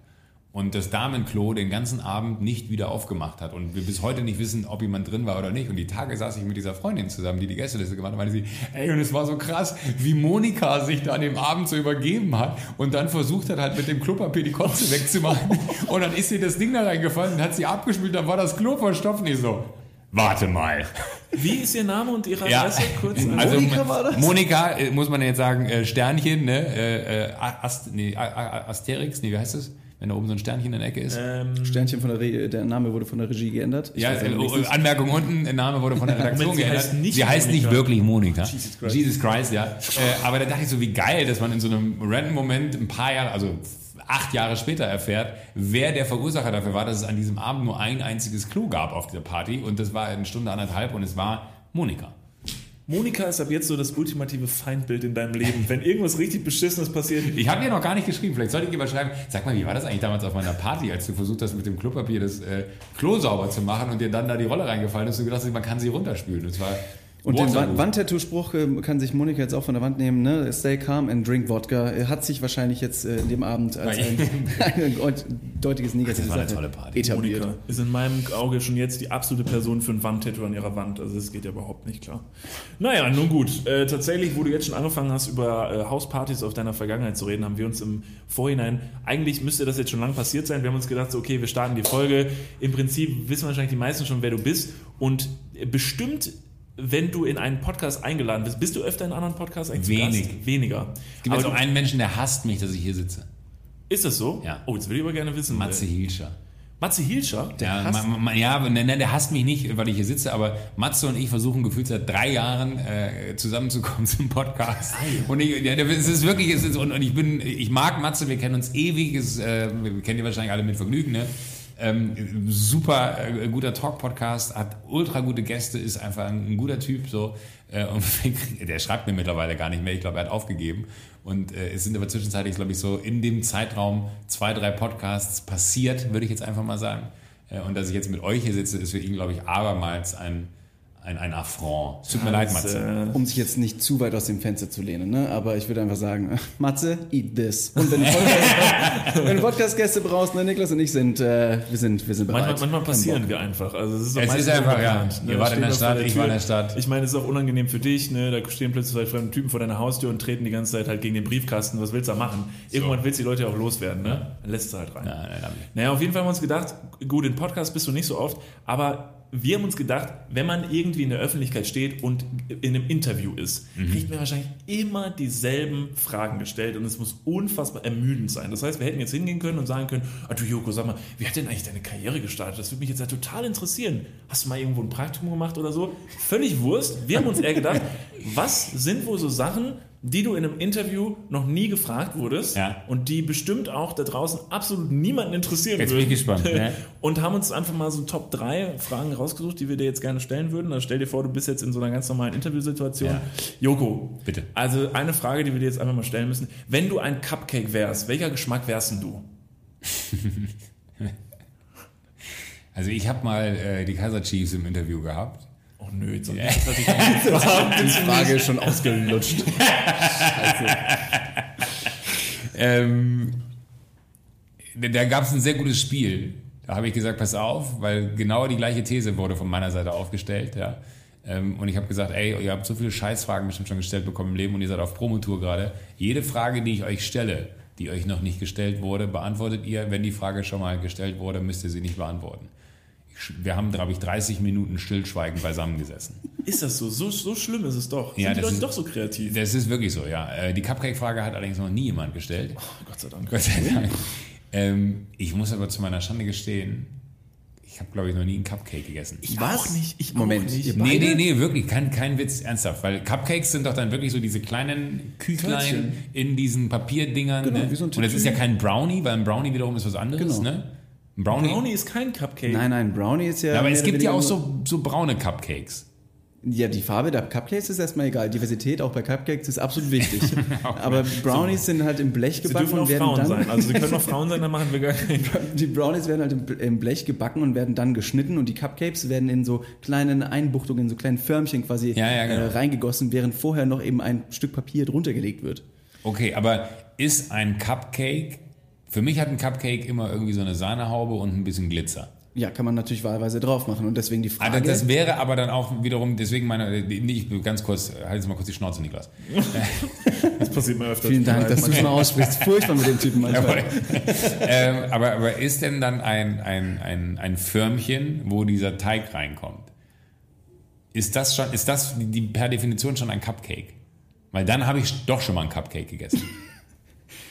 und das Damenklo den ganzen Abend nicht wieder aufgemacht hat und wir bis heute nicht wissen, ob jemand drin war oder nicht. Und die Tage saß ich mit dieser Freundin zusammen, die die Gästeliste gemacht hat, meinte sie, ey, und es war so krass, wie Monika sich da an dem Abend so übergeben hat und dann versucht hat, halt mit dem Klopapier die Kotze wegzumachen. (laughs) Und dann ist ihr das Ding da reingefallen und hat sie abgespült, dann war das Klo verstopft. Und ich so, warte mal. Wie ist Ihr Name und Ihre Ja, Adresse? Kurz. also Monika war das? Monika, äh, muss man jetzt sagen, äh, Sternchen, ne? Äh, äh, Ast, nee, Asterix, nee, wie heißt das? Wenn da oben so ein Sternchen in der Ecke ist. ähm, Sternchen von der Re der Name wurde von der Regie geändert. Ich ja, weiß äh, nicht, Anmerkung unten, der Name wurde von der Redaktion Moment, sie geändert. heißt nicht sie heißt nicht Monika. wirklich Monika. Jesus Christ. Jesus Christ, ja. Äh, aber da dachte ich so, wie geil, dass man in so einem random Moment ein paar Jahre, also acht Jahre später erfährt, wer der Verursacher dafür war, dass es an diesem Abend nur ein einziges Klo gab auf dieser Party. Und das war eine Stunde anderthalb und es war Monika. Monika ist ab jetzt so das ultimative Feindbild in deinem Leben. Wenn irgendwas richtig Beschissenes passiert, Ich habe dir noch gar nicht geschrieben. Vielleicht sollte ich dir mal schreiben. Sag mal, wie war das eigentlich damals auf meiner Party, als du versucht hast, mit dem Klopapier das äh, Klo sauber zu machen und dir dann da die Rolle reingefallen ist und du gedacht hast, man kann sie runterspülen. Und zwar Und den Waterloo. Wandtattoo-Spruch äh, kann sich Monika jetzt auch von der Wand nehmen, ne? Stay calm and drink Wodka. Er hat sich wahrscheinlich jetzt äh, in dem Abend als ein, (laughs) ein deut- deutiges negatives Das war eine tolle Party. etabliert. Monika ist in meinem Auge schon jetzt die absolute Person für ein Wandtattoo an ihrer Wand. Also das geht ja überhaupt nicht klar. Naja, nun gut. Äh, tatsächlich, wo du jetzt schon angefangen hast, über äh, Hauspartys auf deiner Vergangenheit zu reden, haben wir uns im Vorhinein, eigentlich müsste das jetzt schon lang passiert sein. Wir haben uns gedacht, so, okay, wir starten die Folge. Im Prinzip wissen wahrscheinlich die meisten schon, wer du bist. Und äh, bestimmt, wenn du in einen Podcast eingeladen bist, bist du öfter in anderen Podcasts eigentlich zu Wenig. Gast? Weniger. Es gibt jetzt auch einen Menschen, der hasst mich, dass ich hier sitze. ist das so? Ja. Oh, jetzt will ich aber gerne wissen. Matze Äh, Hilscher. Matze Hilscher? Ja, hasst ma, ma, ja, aber ne, ne, der hasst mich nicht, weil ich hier sitze, aber Matze und ich versuchen gefühlt seit drei Jahren äh, zusammenzukommen (laughs) zum Podcast. Und ich, ja, es ist wirklich, es ist, und, und ich bin, ich mag Matze, wir kennen uns ewig, es, äh, wir kennen die wahrscheinlich alle mit Vergnügen, ne? Ähm, super äh, guter Talk-Podcast, hat ultra gute Gäste, ist einfach ein, ein guter Typ so. Äh, und (laughs) der schreibt mir mittlerweile gar nicht mehr, ich glaube, er hat aufgegeben. Und äh, es sind aber zwischenzeitlich, glaube ich, so in dem Zeitraum zwei, drei Podcasts passiert, würde ich jetzt einfach mal sagen. Äh, und dass ich jetzt mit euch hier sitze, ist für ihn, glaube ich, abermals ein, ein, ein Affront. Tut mir leid, Matze. äh, Um sich jetzt nicht zu weit aus dem Fenster zu lehnen, ne? aber ich würde einfach sagen, (laughs) Matze, eat this. Und wenn du (laughs) Podcast- Podcast-Gäste brauchst, ne, Niklas und ich sind, äh, wir sind, wir sind bereit. Manchmal, manchmal passieren wir einfach. Also es ist, Es ist einfach, ja. Ihr wart in der Stadt, ich war in der Stadt. Ich meine, es ist auch unangenehm für dich. Ne? Da stehen plötzlich zwei fremde Typen vor deiner Haustür und treten die ganze Zeit halt gegen den Briefkasten. Was willst du da machen? Irgendwann willst du die Leute ja auch loswerden. Ne? Dann lässt du halt rein. Nein, nein, nein. Naja, auf jeden Fall haben wir uns gedacht, gut, in Podcast bist du nicht so oft, aber wir haben uns gedacht, wenn man irgendwie in der Öffentlichkeit steht und in einem Interview ist, Mhm. kriegt man wahrscheinlich immer dieselben Fragen gestellt und es muss unfassbar ermüdend sein. Das heißt, wir hätten jetzt hingehen können und sagen können, ah du Joko, sag mal, wie hat denn eigentlich deine Karriere gestartet? Das würde mich jetzt ja total interessieren. Hast du mal irgendwo ein Praktikum gemacht oder so? Völlig Wurst. Wir haben uns eher gedacht, (laughs) was sind wohl so Sachen, die du in einem Interview noch nie gefragt wurdest Ja. und die bestimmt auch da draußen absolut niemanden interessieren Jetzt bin würden. ich gespannt, ne? (laughs) Und haben uns einfach mal so Top 3 Fragen rausgesucht, die wir dir jetzt gerne stellen würden. Also stell dir vor, du bist jetzt in so einer ganz normalen Interviewsituation. Ja. Joko, Bitte. Also eine Frage, die wir dir jetzt einfach mal stellen müssen. Wenn du ein Cupcake wärst, welcher Geschmack wärst denn du? (laughs) Also ich habe mal äh, die Kaiser Chiefs im Interview gehabt. Oh nö, jetzt jetzt hatte ich (laughs) Die Frage ist schon ausgelutscht. (laughs) Ähm, da da gab es ein sehr gutes Spiel. Da habe ich gesagt, pass auf, weil genau die gleiche These wurde von meiner Seite aufgestellt. Ja. Ähm, und ich habe gesagt, ey, ihr habt so viele Scheißfragen bestimmt schon gestellt bekommen im Leben und ihr seid auf Promotour gerade. Jede Frage, die ich euch stelle, die euch noch nicht gestellt wurde, beantwortet ihr. Wenn die Frage schon mal gestellt wurde, müsst ihr sie nicht beantworten. Wir haben, glaube ich, 30 Minuten Stillschweigen beisammengesessen. Ist das so? So, so schlimm ist es doch. Ja, Sind die Leute ist- doch so kreativ? Das ist wirklich so, ja. Äh, Die Cupcake-Frage hat allerdings noch nie jemand gestellt. Oh, Gott sei Dank. Gott sei Dank. Ähm, ich muss aber zu meiner Schande gestehen, ich habe, glaube ich, noch nie einen Cupcake gegessen. Ich Was? auch nicht. Ich Moment, auch nicht. ihr Nee, Beide? nee, nee, wirklich, kein, kein Witz, ernsthaft. Weil Cupcakes sind doch dann wirklich so diese kleinen Küchlein in diesen Papierdingern. Genau, ne? wie so ein Und das ist ja kein Brownie, weil ein Brownie wiederum ist was anderes, Genau. ne? Ein Brownie. Brownie ist kein Cupcake. Nein, nein, Brownie ist ja. Ja, aber es gibt ja auch so, so braune Cupcakes. Ja, die Farbe der Cupcakes ist erstmal egal. Diversität auch bei Cupcakes ist absolut wichtig. (laughs) Aber Brownies sind halt im Blech Sie gebacken dürfen und werden Frauen dann sein. Also sie können auch (laughs) Frauen sein, dann machen wir gar keinen. die Brownies werden halt im- im Blech gebacken und werden dann geschnitten und die Cupcakes werden in so kleinen Einbuchtungen, in so kleinen Förmchen quasi Ja, ja, genau. äh, reingegossen, während vorher noch eben ein Stück Papier drunter gelegt wird. Okay, aber ist ein Cupcake, für mich hat ein Cupcake immer irgendwie so eine Sahnehaube und ein bisschen Glitzer. Ja, kann man natürlich wahlweise drauf machen und deswegen die Frage. Also das wäre aber dann auch wiederum, deswegen meine, ich ganz kurz, halt jetzt mal kurz die Schnauze, Niklas. (laughs) Das passiert mir öfter. Vielen Dank, dass du es mal (laughs) aussprichst. Furchtbar mit dem Typen manchmal. Ähm, aber, aber ist denn dann ein, ein, ein, ein Förmchen, wo dieser Teig reinkommt? Ist das schon, ist das die, die per Definition schon ein Cupcake? Weil dann habe ich doch schon mal ein Cupcake gegessen.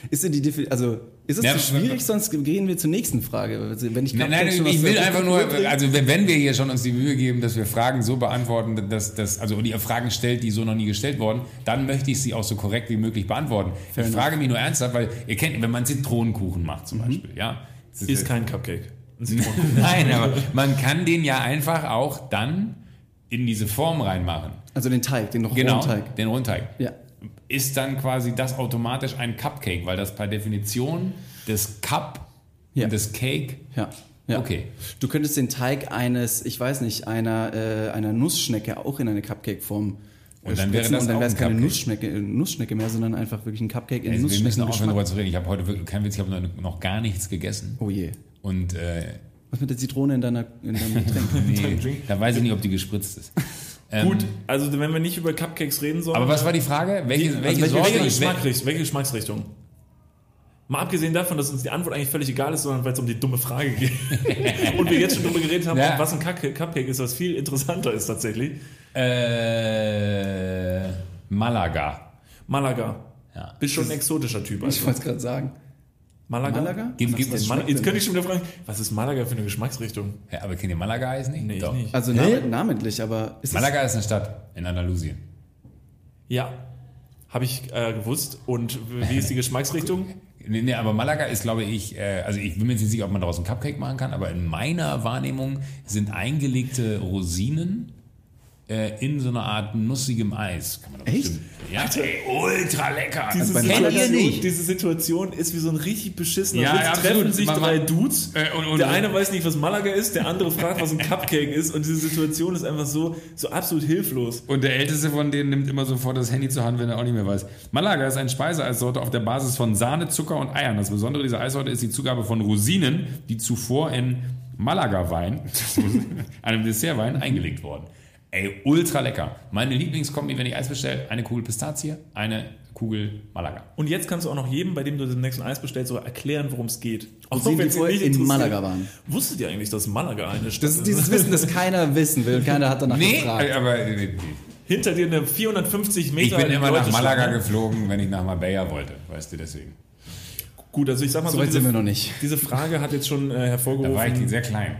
Ist denn die Defi also ist es Ja, zu schwierig, sonst gehen wir zur nächsten Frage. Also, Wenn ich Nein, nein, schon ich will einfach nur, also wenn wir hier schon uns die Mühe geben, dass wir Fragen so beantworten, dass, dass also und ihr Fragen stellt, die so noch nie gestellt wurden, dann möchte ich sie auch so korrekt wie möglich beantworten. ich enough. frage mich nur ernsthaft, weil ihr kennt, wenn man Zitronenkuchen macht zum Beispiel, ja. Das Ist kein Cupcake. (laughs) Nein, aber man kann den ja einfach auch dann in diese Form reinmachen. Also den Teig, den noch Genau, rohen Teig. den Rundteig. Ja. Ist dann quasi das automatisch ein Cupcake, weil das per Definition des Cup Ja. und des Cake. Ja. ja. Okay. Du könntest den Teig eines, ich weiß nicht, einer, äh, einer Nussschnecke auch in eine Cupcake-Form Und dann wäre das und dann auch wäre es ein keine. Nussschnecke, äh, Nussschnecke mehr, sondern einfach wirklich ein Cupcake in Also wir müssen aufhören, Nussschnecken. darüber zu reden. Ich habe heute wirklich, kein Witz, ich habe noch, noch gar nichts gegessen. Oh je. Und äh, Was mit der Zitrone in deiner, in deinem (laughs) Getränk? nee, da weiß ich nicht, ob die gespritzt ist. (laughs) Ähm, Gut, also wenn wir nicht über Cupcakes reden sollen. Aber was war die Frage? Welche, Die- welche also welche, ich- Geschmacksrichtung, welche Geschmacksrichtung? Mal abgesehen davon, dass uns die Antwort eigentlich völlig egal ist, sondern weil es um die dumme Frage geht. (laughs) Und wir jetzt schon darüber geredet haben, Ja. was ein Cupcake ist, was viel interessanter ist tatsächlich. Äh, Malaga. Malaga. Ja. Bist schon ein exotischer Typ. Ich Also. wollte es gerade sagen. Malaga? Malaga? Gibt, gibt es Mal- Jetzt könnte ich schon wieder fragen, was ist Malaga für eine Geschmacksrichtung? ja, aber kennt ihr Malaga heißt nicht? Nee, Doch. nicht. Also nam namentlich, aber ist es, Malaga ist eine Stadt in Andalusien. Ja, habe ich äh, gewusst. Und wie ist die (laughs) Geschmacksrichtung? Nee, nee, aber Malaga ist, glaube ich, äh, also ich bin mir jetzt nicht sicher, ob man daraus einen Cupcake machen kann, aber in meiner Wahrnehmung sind eingelegte Rosinen äh, in so einer Art nussigem Eis. Kann man doch Echt? bestimmt. Ja, ey, ultra lecker. Diese bei Kennt ihr Situation, nicht? diese Situation ist wie so ein richtig beschissener Ja, Witz. ja, Treffen sich Man- drei Dudes. Äh, und- und- der eine weiß nicht, was Malaga ist, der andere fragt, was ein Cupcake ist. Und diese Situation ist einfach so, so absolut hilflos. Und der älteste von denen nimmt immer sofort das Handy zur Hand, wenn er auch nicht mehr weiß. Malaga ist eine Speiseeissorte auf der Basis von Sahne, Zucker und Eiern. Das Besondere dieser Eissorte ist die Zugabe von Rosinen, die zuvor in Malaga-Wein, (laughs) einem Dessertwein, eingelegt wurden. Ey, ultra lecker. Meine Lieblingskombi, wenn ich Eis bestelle, eine Kugel Pistazie, eine Kugel Malaga. Und jetzt kannst du auch noch jedem, bei dem du den nächsten Eis bestellst, so erklären, worum es geht. Auch wenn's ihn vorher nicht in. Malaga waren. Wusstet ihr eigentlich, dass Malaga eine Stadt Das ist dieses Wissen, das keiner wissen will. Keiner hat danach Nee, gefragt. aber äh, Hinter dir eine 450 Meter ich bin immer nach Malaga Schlange. geflogen, wenn ich nach Marbella wollte, weißt du, deswegen. Gut, also ich sag mal So so, weit sind wir diese, noch nicht. diese Frage hat jetzt schon äh, Da war ich hervorgerufen, sehr klein.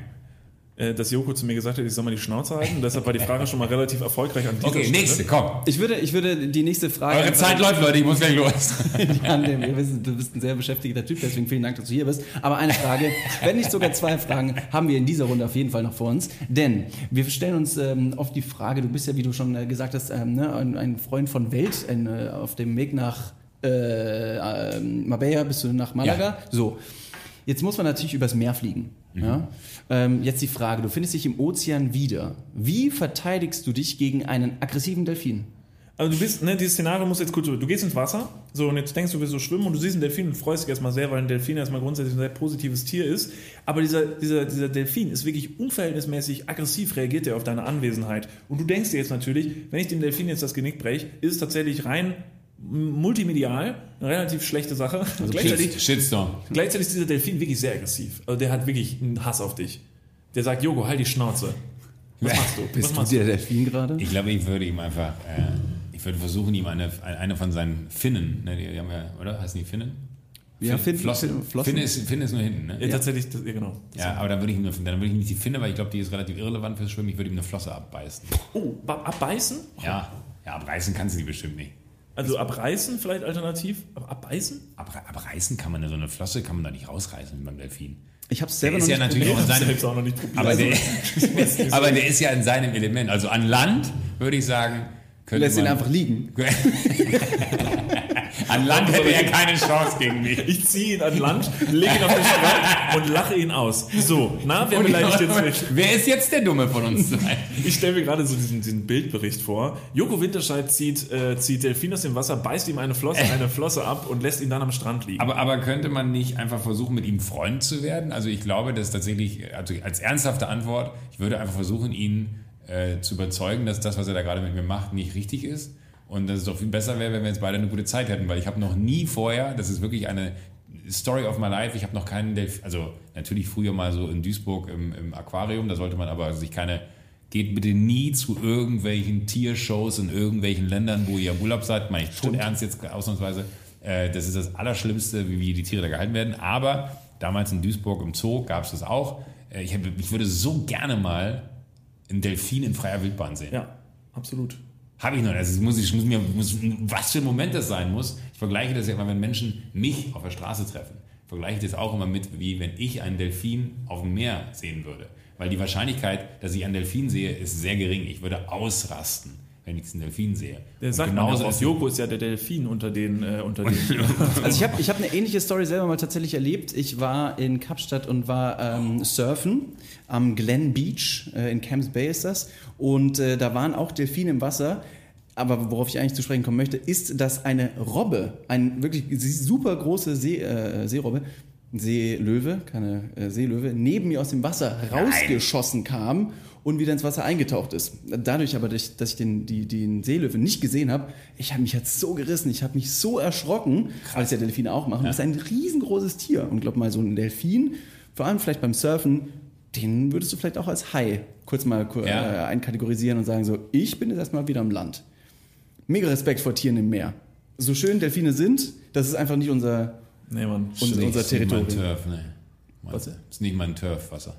Äh, dass Joko zu mir gesagt hat, ich soll mal die Schnauze halten. Deshalb war die Frage schon mal relativ erfolgreich an dieser Okay, Stelle. nächste, komm. Ich würde, ich würde die nächste Frage. Eure Zeit läuft, Leute, ich muss gleich los. (laughs) Ja, nee, wir wissen, du bist ein sehr beschäftigter Typ, deswegen vielen Dank, dass du hier bist. Aber eine Frage, wenn nicht sogar zwei Fragen, haben wir in dieser Runde auf jeden Fall noch vor uns. Denn wir stellen uns ähm, oft die Frage, du bist ja, wie du schon äh, gesagt hast, ähm, ne, ein, ein Freund von Welt, ein, äh, auf dem Weg nach äh, äh, Marbella bist du nach Malaga. Ja. So, jetzt muss man natürlich übers Meer fliegen. Ja? Ähm, jetzt die Frage, du findest dich im Ozean wieder. Wie verteidigst du dich gegen einen aggressiven Delfin? Also du bist, ne, dieses Szenario muss jetzt kurz, du gehst ins Wasser, so und jetzt denkst du, willst so schwimmen und du siehst einen Delfin und freust dich erstmal sehr, weil ein Delfin erstmal grundsätzlich ein sehr positives Tier ist. Aber dieser, dieser, dieser Delfin ist wirklich unverhältnismäßig aggressiv, reagiert er auf deine Anwesenheit. Und du denkst dir jetzt natürlich, wenn ich dem Delfin jetzt das Genick breche, ist es tatsächlich rein multimedial eine relativ schlechte Sache. (laughs) gleichzeitig, Shit, Shitstorm. gleichzeitig ist dieser Delfin wirklich sehr aggressiv. Also der hat wirklich einen Hass auf dich. Der sagt, Jogo, halt die Schnauze. Was machst du? Was Bist du machst der Delfin gerade? Ich glaube, ich würde ihm einfach, äh, ich würde versuchen, ihm eine, eine von seinen Finnen, ne, die, haben ja, oder? Heißen die Finnen? Ja, Finn- Flossen. Finn- Flossen. Finne, ist, Finne ist nur hinten, Ja, ne? tatsächlich, das, ja, genau. Ja, aber dann würde ich ihm, eine- dann würde ich ihm nicht die Finne, weil ich glaube, die ist relativ irrelevant fürs Schwimmen. Ich würde ihm eine Flosse abbeißen. Oh, abbeißen? Ja, ja, abreißen kannst du die bestimmt nicht. Also abreißen vielleicht alternativ? Aber abbeißen? Abre abreißen kann man ja so eine Flosse, kann man da nicht rausreißen beim Delfin. Ich habe es Der selber ist noch ja nicht natürlich auch in Ich hab's seinem, selbst auch noch nicht probiert. aber, Also, (laughs) der, aber der ist ja in seinem Element. Also an Land würde ich sagen, könnte Lässt ihn man- einfach liegen. (laughs) An Land hätte er keine Chance gegen mich. (laughs) Ich ziehe ihn an Land, lege ihn auf den Strand und lache ihn aus. So, na, wer beleidigt (laughs) jetzt mich? Wer ist jetzt der Dumme von uns zwei? Ich stelle mir gerade so diesen, diesen Bildbericht vor. Joko Winterscheid zieht, äh, zieht Delfin aus dem Wasser, beißt ihm eine Flosse, (laughs) eine Flosse ab und lässt ihn dann am Strand liegen. Aber, aber könnte man nicht einfach versuchen, mit ihm Freund zu werden? Also ich glaube, dass tatsächlich, also als ernsthafte Antwort, ich würde einfach versuchen, ihn äh, zu überzeugen, dass das, was er da gerade mit mir macht, nicht richtig ist. Und dass es doch viel besser wäre, wenn wir jetzt beide eine gute Zeit hätten, weil ich habe noch nie vorher, das ist wirklich eine Story of my life, ich habe noch keinen Delfin, also natürlich früher mal so in Duisburg im, im Aquarium, da sollte man aber sich keine, geht bitte nie zu irgendwelchen Tiershows in irgendwelchen Ländern, wo ihr im Urlaub seid, meine ich tot ernst jetzt ausnahmsweise, äh, das ist das Allerschlimmste, wie, wie die Tiere da gehalten werden, aber damals in Duisburg im Zoo gab es das auch. Äh, ich würde so gerne mal einen Delfin in freier Wildbahn sehen. ja, absolut. Habe ich noch. Also es muss, ich muss mir, muss, was für ein Moment das sein muss. Ich vergleiche das ja immer, wenn Menschen mich auf der Straße treffen. Vergleiche ich das auch immer mit, wie wenn ich einen Delfin auf dem Meer sehen würde. Weil die Wahrscheinlichkeit, dass ich einen Delfin sehe, ist sehr gering. Ich würde ausrasten, wenn ich einen Delfin sehe. Der sagt genauso aus. ist Joko ist ja der Delfin unter den, äh, unter den (laughs) Also ich habe ich hab eine ähnliche Story selber mal tatsächlich erlebt. Ich war in Kapstadt und war ähm, surfen am Glen Beach, äh, in Camps Bay ist das. Und äh, da waren auch Delfine im Wasser. Aber worauf ich eigentlich zu sprechen kommen möchte, ist, dass eine Robbe, ein wirklich super große See, äh, Seerobbe, Seelöwe, keine äh, Seelöwe, neben mir aus dem Wasser rausgeschossen kam und wieder ins Wasser eingetaucht ist. Dadurch aber, dass ich- dass ich den, die, den Seelöwen nicht gesehen habe, ich habe mich jetzt so gerissen, ich habe mich so erschrocken, weil es ja Delfine auch machen. Das ist ein riesengroßes Tier. Und glaub mal, so ein Delfin, vor allem vielleicht beim Surfen, den würdest du vielleicht auch als Hai kurz mal Ja. äh, einkategorisieren und sagen so, ich bin jetzt erstmal wieder am Land. Mega Respekt vor Tieren im Meer. So schön Delfine sind, das ist einfach nicht unser, Nee, Mann. unser, nicht- unser ist nicht mein Territorium. Turf, ne. Was? Ist nicht mein Turf-Wasser.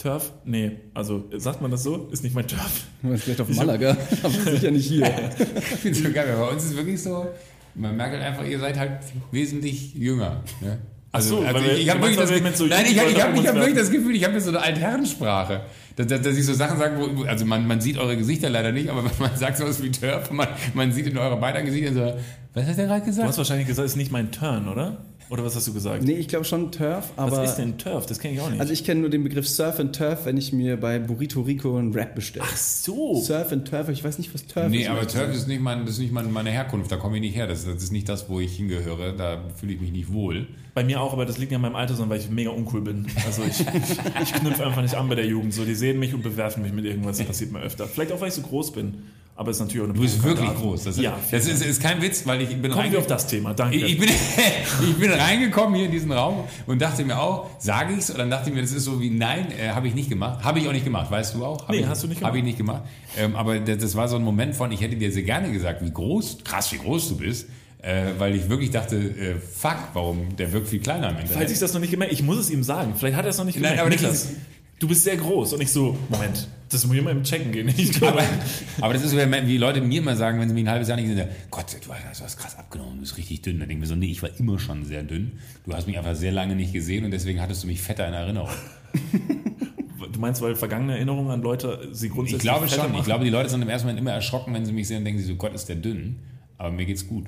Turf? Nee, also sagt man das so? Ist nicht mein Turf. Vielleicht auf Malaga, (laughs) aber sicher nicht hier. (laughs) Ich finde so geil, bei uns ist es wirklich so, man merkt halt einfach, ihr seid halt wesentlich jünger. Ne? Also, Ach so, also weil wir- ich, ich habe du wirklich, das, mit so nein, ich, ich ich hab wirklich das Gefühl, ich habe jetzt so eine Altherrensprache, dass, dass, dass ich so Sachen sage, wo, also man, man sieht eure Gesichter leider nicht, aber (laughs) man sagt sowas wie Turf, man, man sieht in eure beiden Gesichtern so, was hat der gerade Du gesagt? hast wahrscheinlich gesagt, es ist nicht mein Turn, oder? Oder was hast du gesagt? Nee, ich glaube schon Turf, aber. was ist denn Turf? Das kenne ich auch nicht. Also ich kenne nur den Begriff Surf and Turf, wenn ich mir bei Burrito Rico einen Rap bestelle. Ach so. Surf and Turf, ich weiß nicht, was Turf Nee, ist. aber Turf ist nicht, mein, das ist nicht mein, meine Herkunft, da komme ich nicht her. Das, das ist nicht das, wo ich hingehöre, da fühle ich mich nicht wohl. Bei mir auch, aber das liegt nicht an meinem Alter, sondern weil ich mega uncool bin. Also ich, (laughs) ich knüpfe einfach nicht an bei der Jugend. So, die sehen mich und bewerfen mich mit irgendwas. Das passiert mir öfter. Vielleicht auch, weil ich so groß bin. Aber es ist natürlich auch eine Du bist wirklich groß. Das, ist, ja, das ist, ist kein Witz, weil ich bin Kommen wir reinge- auf das Thema. Danke. Ich, bin, (laughs) ich bin reingekommen hier in diesen Raum und dachte mir auch, sage ich's? Und dann dachte ich mir, das ist so wie, nein, äh, habe ich nicht gemacht. Habe ich auch nicht gemacht, weißt du auch? Hab Nee, ich, hast du nicht Habe ich gemacht. nicht gemacht. Ähm, aber das, das war so ein Moment von, ich hätte dir sehr gerne gesagt, wie groß, krass, wie groß du bist. Äh, weil ich wirklich dachte, äh, fuck, warum, der wirkt viel kleiner im Internet. Falls ich das noch nicht gemerkt ich muss es ihm sagen. Vielleicht hat er es noch nicht Nein, gemerkt. aber das Niklas, du bist sehr groß. Und ich so, Moment, das muss ich mal im Checken gehen. (laughs) Ich aber, aber das ist wie Leute mir immer sagen, wenn sie mich ein halbes Jahr nicht haben, Gott, du hast, du hast krass abgenommen, du bist richtig dünn. Dann denke ich mir so, nee, ich war immer schon sehr dünn. Du hast mich einfach sehr lange nicht gesehen und deswegen hattest du mich fetter in Erinnerung. du meinst, weil vergangene Erinnerungen an Leute sie grundsätzlich Ich glaube schon. Ich machen? glaube, die Leute sind im ersten Moment immer erschrocken, wenn sie mich sehen und denken sie so, Gott, ist der dünn. Aber mir geht's gut.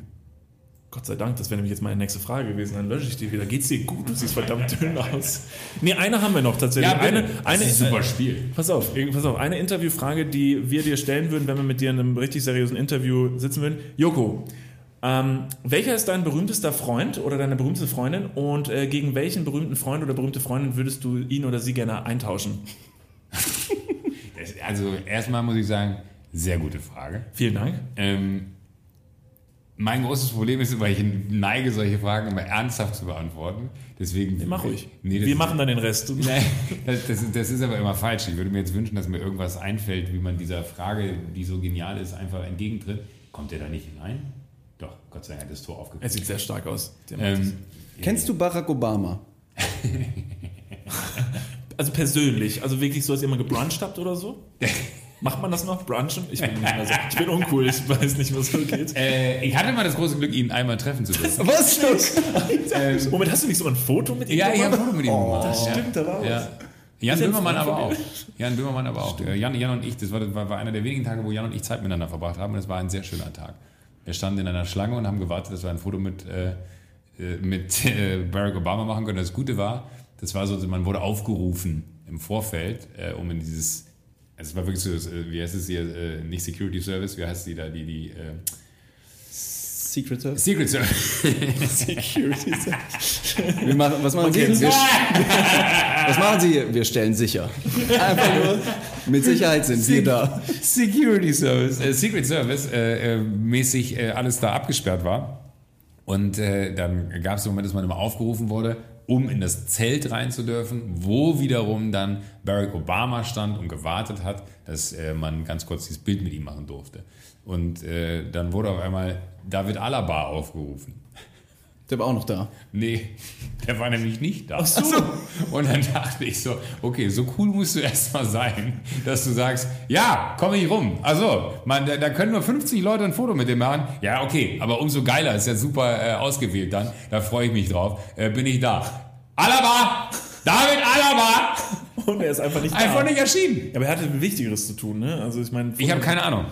Gott sei Dank, das wäre nämlich jetzt meine nächste Frage gewesen. Dann lösche ich die wieder. Geht's dir gut? Du siehst verdammt dünn aus. Nee, eine haben wir noch tatsächlich. eine, eine, äh, Spiel. Pass auf, pass auf. Eine Interviewfrage, die wir dir stellen würden, wenn wir mit dir in einem richtig seriösen Interview sitzen würden. Joko, ähm, welcher ist dein berühmtester Freund oder deine berühmteste Freundin und äh, gegen welchen berühmten Freund oder berühmte Freundin würdest du ihn oder sie gerne eintauschen? (laughs) Also erstmal muss ich sagen, sehr gute Frage. Vielen Dank. Ähm, mein großes Problem ist, weil ich neige, solche Fragen immer ernsthaft zu beantworten. Deswegen. Nee, mach ruhig. Nee, wir ist- machen dann den Rest. (laughs) Nein, das, das, ist- das ist aber immer falsch. Ich würde mir jetzt wünschen, dass mir irgendwas einfällt, wie man dieser Frage, die so genial ist, einfach entgegentritt. Kommt der da nicht hinein? Doch, Gott sei Dank hat das Tor Er aufgekommen. sieht sehr stark aus. Ähm, Kennst du Barack Obama? Also persönlich, also wirklich so, dass ihr mal gebruncht habt oder so? (laughs) Macht man das noch? Brunchen? Ich bin nicht mehr so. Ich bin uncool, ich weiß nicht, was so geht. äh, ich hatte mal das große Glück, ihn einmal treffen zu dürfen. Was (laughs) los? Moment, hast du nicht so ein Foto mit ihm ja, ich habe ein gemacht? Foto mit ihm gemacht. Das ja. stimmt, da war was. Ja. Jan er Böhmermann aber auch. Jan Böhmermann aber auch. Jan, Jan und ich, das war, war, war einer der wenigen Tage, wo Jan und ich Zeit miteinander verbracht haben und es war ein sehr schöner Tag. Wir standen in einer Schlange und haben gewartet, dass wir ein Foto mit, äh, äh, mit (laughs) äh, Barack Obama machen können. Das Gute war, das war so, man wurde aufgerufen im Vorfeld, äh, um in dieses, also es war wirklich so, äh, wie heißt es hier, äh, nicht Security Service, wie heißt die da, die, die, äh, Secret Service. Secret Service. (laughs) Security (laughs) Service. Machen, was machen Sie? Wir, was machen Sie hier? Wir stellen sicher. Einfach nur, mit Sicherheit sind wir da. Security Service, äh, Secret Service äh, äh, mäßig äh, alles da abgesperrt war. Und äh, dann gab es den Moment, dass man immer aufgerufen wurde, um in das Zelt rein zu dürfen, wo wiederum dann Barack Obama stand und gewartet hat, dass äh, man ganz kurz dieses Bild mit ihm machen durfte. Und äh, dann wurde auf einmal David Alaba aufgerufen. Der war auch noch da. Nee, der war nämlich nicht da. Ach so. (laughs) Und dann dachte ich so, okay, so cool musst du erst mal sein, dass du sagst, ja, komm ich rum. Also, man, da, da können nur 50 Leute ein Foto mit dem machen. Ja, okay, aber umso geiler, ist ja super äh, ausgewählt dann. Da freue ich mich drauf. Äh, bin ich da. Alaba! David Alaba! Und er ist einfach nicht da. Einfach nicht erschienen. Aber er hatte Wichtigeres zu tun, ne? Also ich meine, Ich habe keine Ahnung.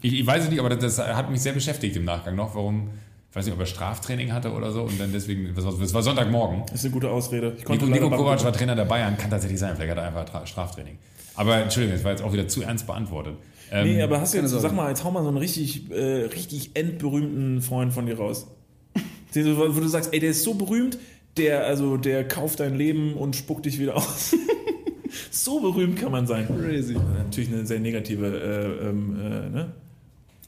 Ich, ich weiß es nicht, aber das, das hat mich sehr beschäftigt im Nachgang noch. Warum? Ich weiß nicht, ob er Straftraining hatte oder so und dann deswegen, das war, Sonntagmorgen. Das ist eine gute Ausrede. Ich konnte Nico, Nico Kovac war Trainer der Bayern, kann tatsächlich sein. Vielleicht hat er einfach Tra- Straftraining. Aber Entschuldigung, das war jetzt auch wieder zu ernst beantwortet. Ähm, Nee, aber hast du jetzt, Sorge. sag mal, jetzt hau mal so einen richtig, äh, richtig endberühmten Freund von dir raus. Wo du sagst, ey, der ist so berühmt, der, also, der kauft dein Leben und spuckt dich wieder aus. (laughs) so berühmt kann man sein. Crazy. Natürlich eine sehr negative, äh, ähm, äh, ne?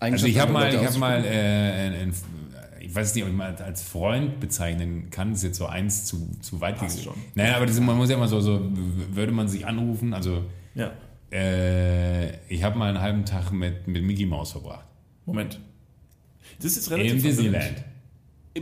also ich habe mal, ich habe mal, äh, ein, ein, ich weiß nicht, ob ich mal als Freund bezeichnen kann, das ist jetzt so eins zu, zu weit Passt schon. Naja, aber das, man muss ja immer so, so, würde man sich anrufen, also Ja. äh, ich habe mal einen halben Tag mit, mit Mickey Mouse verbracht. Moment. Das ist relativ Im. Disneyland.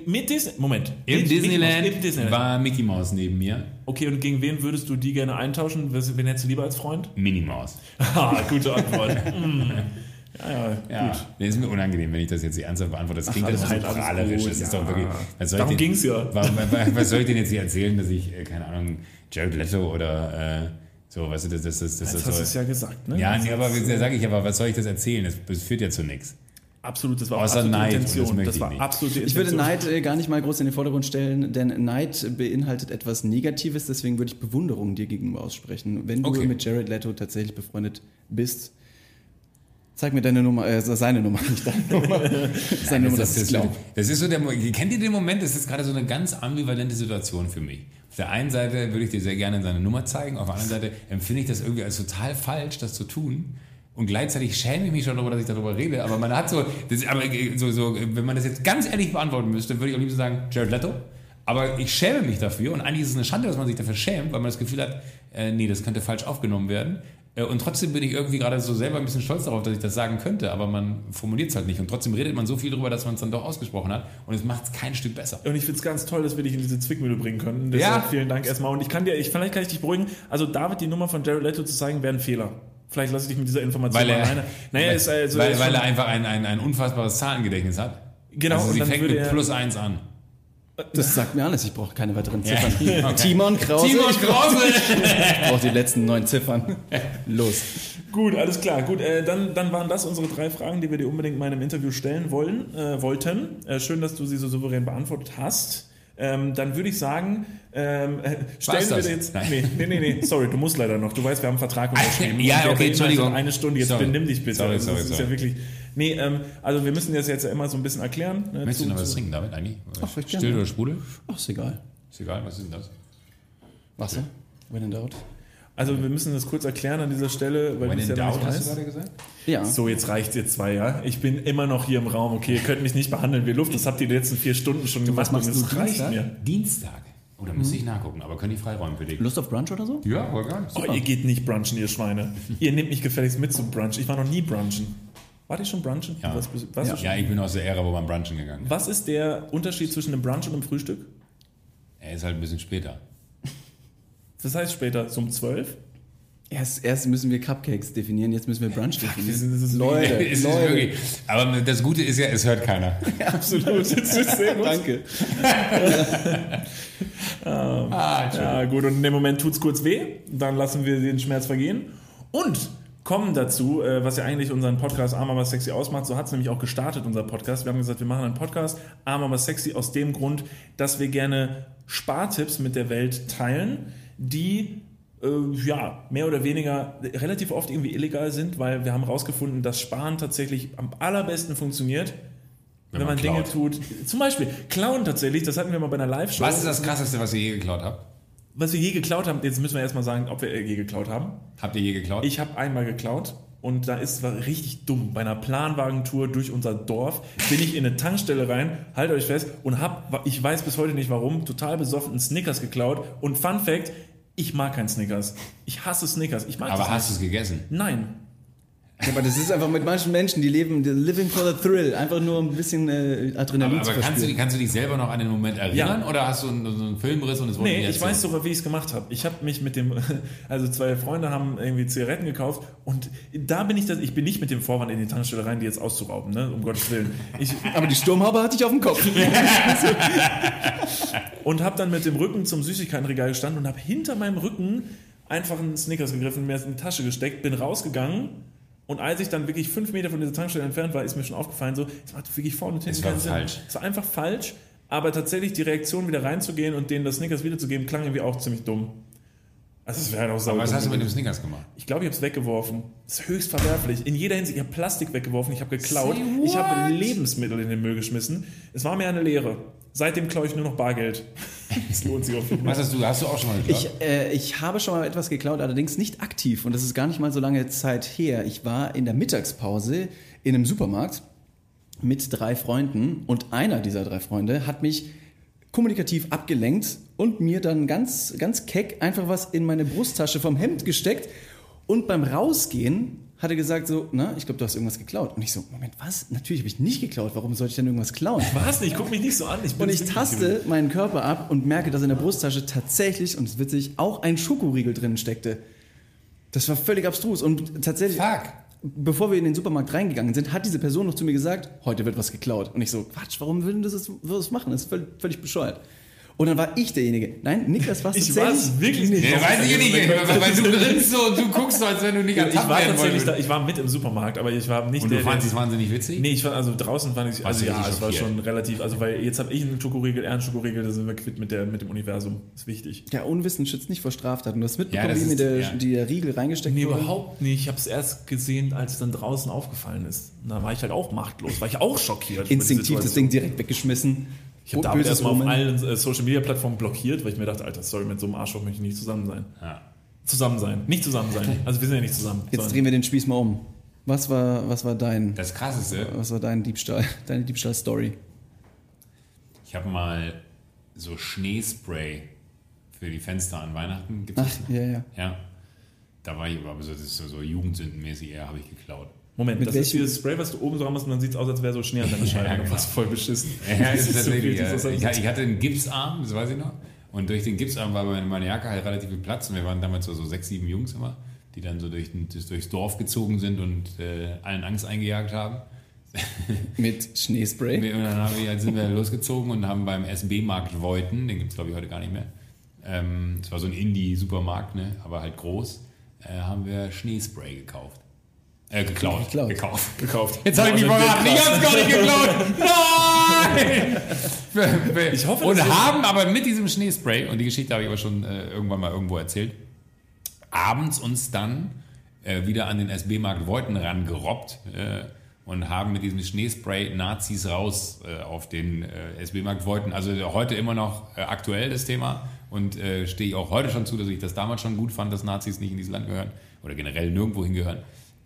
Mit Disney Moment. Im Mit Mickey Disneyland, Mouse, Im Disneyland. war Mickey Mouse neben mir. Okay, und gegen wen würdest du die gerne eintauschen? Wen hättest du lieber als Freund? Minnie Maus. (laughs) Ah, gute Antwort. Hm. (laughs) Ja, ja, Ja, gut. nee, ist mir unangenehm, wenn ich das jetzt ernsthaft beantworte. Das klingt alles alles so gut, alles prahlerisch. Das ist ja. doch wirklich. Was soll Darum ich denn, ging's ja. Was, was, soll ich denn jetzt hier (laughs) erzählen, dass ich, äh, keine Ahnung, Jared Leto oder äh, so, weißt du, das, das, das, das, das hast du es ja gesagt, ne? Ja, Das nee, ist, aber äh, sage ich aber, was soll ich das erzählen? Das, das führt ja zu nichts. Absolut, das war auch Außer absolute Neid, das Intention. Das ich war nicht. absolute Ich würde Intention. Neid äh, gar nicht mal groß in den Vordergrund stellen, denn Neid beinhaltet etwas Negatives, deswegen würde ich Bewunderung dir gegenüber aussprechen. Wenn du Okay. mit Jared Leto tatsächlich befreundet bist, zeig mir deine Nummer, äh, seine Nummer, nicht deine Nummer. (laughs) seine Nummer, das, das ist, klar. das ist so der, Mo- kennt ihr den Moment? Das ist gerade so eine ganz ambivalente Situation für mich. Auf der einen Seite würde ich dir sehr gerne seine Nummer zeigen, auf der anderen Seite empfinde ich das irgendwie als total falsch, das zu tun. Und gleichzeitig schäme ich mich schon darüber, dass ich darüber rede. Aber man hat so, das, aber so, so, wenn man das jetzt ganz ehrlich beantworten müsste, würde ich am liebsten sagen, Jared Leto. Aber ich schäme mich dafür und eigentlich ist es eine Schande, dass man sich dafür schämt, weil man das Gefühl hat, äh, nee, das könnte falsch aufgenommen werden. Äh, und trotzdem bin ich irgendwie gerade so selber ein bisschen stolz darauf, dass ich das sagen könnte, aber man formuliert es halt nicht. Und trotzdem redet man so viel darüber, dass man es dann doch ausgesprochen hat und es macht es kein Stück besser. Und ich finde es ganz toll, dass wir dich in diese Zwickmühle bringen können. Deshalb Ja. vielen Dank erstmal. Und ich kann dir, ich, vielleicht kann ich dich beruhigen. Also David die Nummer von Jared Leto zu zeigen, wäre ein Fehler. Vielleicht lasse ich dich mit dieser Information Weil er, alleine. Naja, weil, ist also weil, weil er einfach ein, ein, ein unfassbares Zahlengedächtnis hat. Genau, also und sie dann fängt mit er- plus eins an. Das sagt mir alles, ich brauche keine weiteren Ziffern. (laughs) okay. Timon Krause, Timon (laughs) ich brauche Krause! brauch die letzten neun Ziffern. Los. Gut, alles klar. Gut, äh, dann, dann waren das unsere drei Fragen, die wir dir unbedingt mal in einem Interview stellen wollen, äh, wollten. Äh, schön, dass du sie so souverän beantwortet hast. Ähm, dann würde ich sagen, ähm, äh, stellen wir das? dir jetzt. Nein. Nee, nee, nee, nee, sorry, du musst leider noch. Du weißt, wir haben einen Vertrag (laughs) unterschrieben. Ja, okay, beinhaltet Entschuldigung. Eine Stunde, jetzt Sorry. benimm dich bitte. Sorry, Also, das sorry, ist sorry. ja wirklich. Nee, ähm, also wir müssen das jetzt ja immer so ein bisschen erklären. Ne, Möchtest du zu- noch was zu- trinken, David, eigentlich? Ach, Still gerne. oder Sprudel? Ach, ist egal. Ist egal, was ist denn das? Wasser? When in doubt. Also wir müssen das kurz erklären an dieser Stelle, weil When du es ja noch doubt, nicht hast du gerade gesagt? Ja. So, jetzt reicht ihr zwei, ja? Ich bin immer noch hier im Raum, okay? Ihr könnt mich nicht behandeln wie Luft, das habt ihr die letzten vier Stunden schon gemacht. was machst und du es reicht Dienstag? mir. Dienstag. Oh, da müsste ich nachgucken, aber können die freiräumen für dich? Lust auf Brunch oder so? Ja, wohl gar nicht. Oh, ihr geht nicht brunchen, ihr Schweine. ihr nehmt mich gefälligst mit zum Brunch. Ich war noch nie brunchen. Wart ihr schon brunchen? Ja. Was, was, Ja. Schon? Ja, ich bin aus der Ära, wo man brunchen gegangen ist. was ist der Unterschied zwischen einem Brunch und einem Frühstück? Er ist halt ein bisschen später. Das heißt später so um 12? Erst, erst müssen wir Cupcakes definieren, jetzt müssen wir Brunch definieren. das ist- das ist Leute, (laughs) Es ist Leute. wirklich, aber das Gute ist ja, es hört keiner. (laughs) Absolut. Das ist sehr gut. Danke. (laughs) Ah, Ja, gut, und in dem Moment tut's kurz weh, dann lassen wir den Schmerz vergehen und kommen dazu, äh, was ja eigentlich unseren Podcast Arm aber sexy ausmacht. So hat's nämlich auch gestartet, unser Podcast. Wir haben gesagt, wir machen einen Podcast Arm aber sexy aus dem Grund, dass wir gerne Spartipps mit der Welt teilen, die äh, ja, mehr oder weniger relativ oft irgendwie illegal sind, weil wir haben herausgefunden, dass Sparen tatsächlich am allerbesten funktioniert, wenn, man man, Dinge tut. Zum Beispiel Klauen tatsächlich, das hatten wir mal bei einer Live-Show. Was ist das Krasseste, was ihr je geklaut habt? Was wir je geklaut haben, jetzt müssen wir erstmal sagen, ob wir äh, je geklaut haben. Habt ihr je geklaut? Ich habe einmal geklaut und da ist war richtig dumm. Bei einer Planwagentour durch unser Dorf bin ich in eine Tankstelle rein, haltet euch fest, und hab, ich weiß bis heute nicht warum, total besoffen einen Snickers geklaut. Und Fun Fact, ich mag keinen Snickers. Ich hasse Snickers. Ich mag aber hast du es gegessen? Nein. Ja, aber das ist einfach mit manchen Menschen, die leben, die living for the thrill, einfach nur ein bisschen äh, Adrenalin Aber, zu aber kannst, du, kannst du dich selber noch an den Moment erinnern? Ja. Oder hast du einen, so einen Filmriss und es wurde Nee, ich weiß sogar, wie ich es gemacht habe. Ich habe mich mit dem, (laughs) also zwei Freunde haben irgendwie Zigaretten gekauft und da bin ich, das, ich bin nicht mit dem Vorwand in die Tankstelle rein, die jetzt auszurauben, ne? um Gottes Willen. Ich, (laughs) aber die Sturmhaube hatte ich auf dem Kopf. (laughs) und habe dann mit dem Rücken zum Süßigkeitenregal gestanden und habe hinter meinem Rücken einfach einen Snickers gegriffen, mir in die Tasche gesteckt, bin rausgegangen und als ich dann wirklich fünf Meter von dieser Tankstelle entfernt war, ist mir schon aufgefallen, so, es macht wirklich vorne und hinten Es war keinen Sinn. falsch. Es war einfach falsch, aber tatsächlich die Reaktion wieder reinzugehen und denen das Snickers wiederzugeben, klang irgendwie auch ziemlich dumm. Also es wäre halt auch sauber. Aber was hast du mit dem Snickers gemacht? Ich glaube, ich habe es weggeworfen. Das ist höchst verwerflich. In jeder Hinsicht. Ich habe Plastik weggeworfen, ich habe geklaut, ich habe? Lebensmittel in den Müll geschmissen. Es war mir eine Lehre. Seitdem klaue ich nur noch Bargeld. (laughs) Das lohnt sich auf jeden Fall. Was hast du, hast du auch schon mal geklaut? Ich, äh, ich habe schon mal etwas geklaut, allerdings nicht aktiv und das ist gar nicht mal so lange Zeit her. Ich war in der Mittagspause in einem Supermarkt mit drei Freunden und einer dieser drei Freunde hat mich kommunikativ abgelenkt und mir dann ganz, ganz keck einfach was in meine Brusttasche vom Hemd gesteckt und beim Rausgehen hat er gesagt so, na, ich glaube, du hast irgendwas geklaut. Und ich so, Moment, was? Natürlich habe ich nicht geklaut. Warum sollte ich denn irgendwas klauen? (laughs) Was nicht? Guck mich nicht so an. Ich Und ich taste meinen Körper ab und merke, dass in der Brusttasche tatsächlich, und es ist witzig, auch ein Schokoriegel drin steckte. Das war völlig abstrus. Und tatsächlich, Fuck. bevor wir in den Supermarkt reingegangen sind, hat diese Person noch zu mir gesagt, heute wird was geklaut. Und ich so, Quatsch, warum würden das, das das machen? Das ist völlig, völlig bescheuert. Und dann war ich derjenige. Nein, Niklas war Ich war wirklich nicht. Nee, weiß ich ja nicht, weil weil du grinst so und du guckst so, als wenn du nicht Ich ertappt war werden tatsächlich da, ich war mit im Supermarkt, aber ich war nicht Und du der, der fandest es wahnsinnig witzig? Nee, ich war also draußen fand ich Warst also du ja, es war schon relativ, also weil jetzt habe ich einen Schokoriegel, er einen Schokoriegel, da sind wir quitt mit der mit dem Universum. Ist wichtig. Ja, Unwissen schützt nicht vor Straftaten. Du hast mitbekommen, Ja, wie mir ist- der, ja. die der Riegel reingesteckt Nee, wurde? überhaupt nicht. Ich habe es erst gesehen, als es dann draußen aufgefallen ist. Und Da war ich halt auch machtlos, war ich auch schockiert. Instinktiv das. Ding direkt weggeschmissen. Ich habe David erstmal auf allen äh, Social Media Plattformen blockiert, weil ich mir dachte, Alter, sorry, mit so einem Arschloch möchte ich nicht zusammen sein. Ja. Zusammen sein, nicht zusammen sein. Also wir sind ja nicht zusammen. Jetzt sondern- drehen wir den Spieß mal um. Was war, was war dein, Das Krasseste, was war dein Diebstahl, (laughs) deine Diebstahl-Story? ich habe mal so Schneespray für die Fenster an Weihnachten gibt's Ach, ja, ja. Ja. Da war ich aber so, das ist so, so jugendsündenmäßig eher, habe ich geklaut. Moment, Mit das ist welchem- dieses Spray, was du oben so ranmachst und dann sieht es aus, als wäre so Schnee an deiner Scheibe. Ja, genau. Was voll beschissen. Ja, ist Das (laughs) ist so ja. ist ich, ich hatte einen Gipsarm, das weiß ich noch. Und durch den Gipsarm war meine, meine Jacke halt relativ viel Platz. Und wir waren damals so, so sechs, sieben Jungs immer, die dann so durch, durchs Dorf gezogen sind und äh, allen Angst eingejagt haben. (laughs) Mit Schneespray? Wir- Und dann haben wir, sind wir losgezogen und haben beim SB-Markt Voiten, den gibt es glaube ich heute gar nicht mehr. Ähm, Es war so ein Indie-Supermarkt, ne? aber halt groß. Äh, haben wir Schneespray gekauft. Äh, geklaut. Geklaut. Gekauft. gekauft. Jetzt habe ich mich verraten. Ich habe es gar nicht geklaut. Nein! Ich hoffe, und haben aber mit diesem Schneespray, und die Geschichte habe ich aber schon äh, irgendwann mal irgendwo erzählt, abends uns dann äh, wieder an den SB-Markt Voiten rangerobbt äh, und haben mit diesem Schneespray Nazis raus äh, auf den äh, SB-Markt Voiten. Also heute immer noch äh, aktuell das Thema und äh, stehe ich auch heute schon zu, dass ich das damals schon gut fand, dass Nazis nicht in dieses Land gehören oder generell nirgendwo hingehören.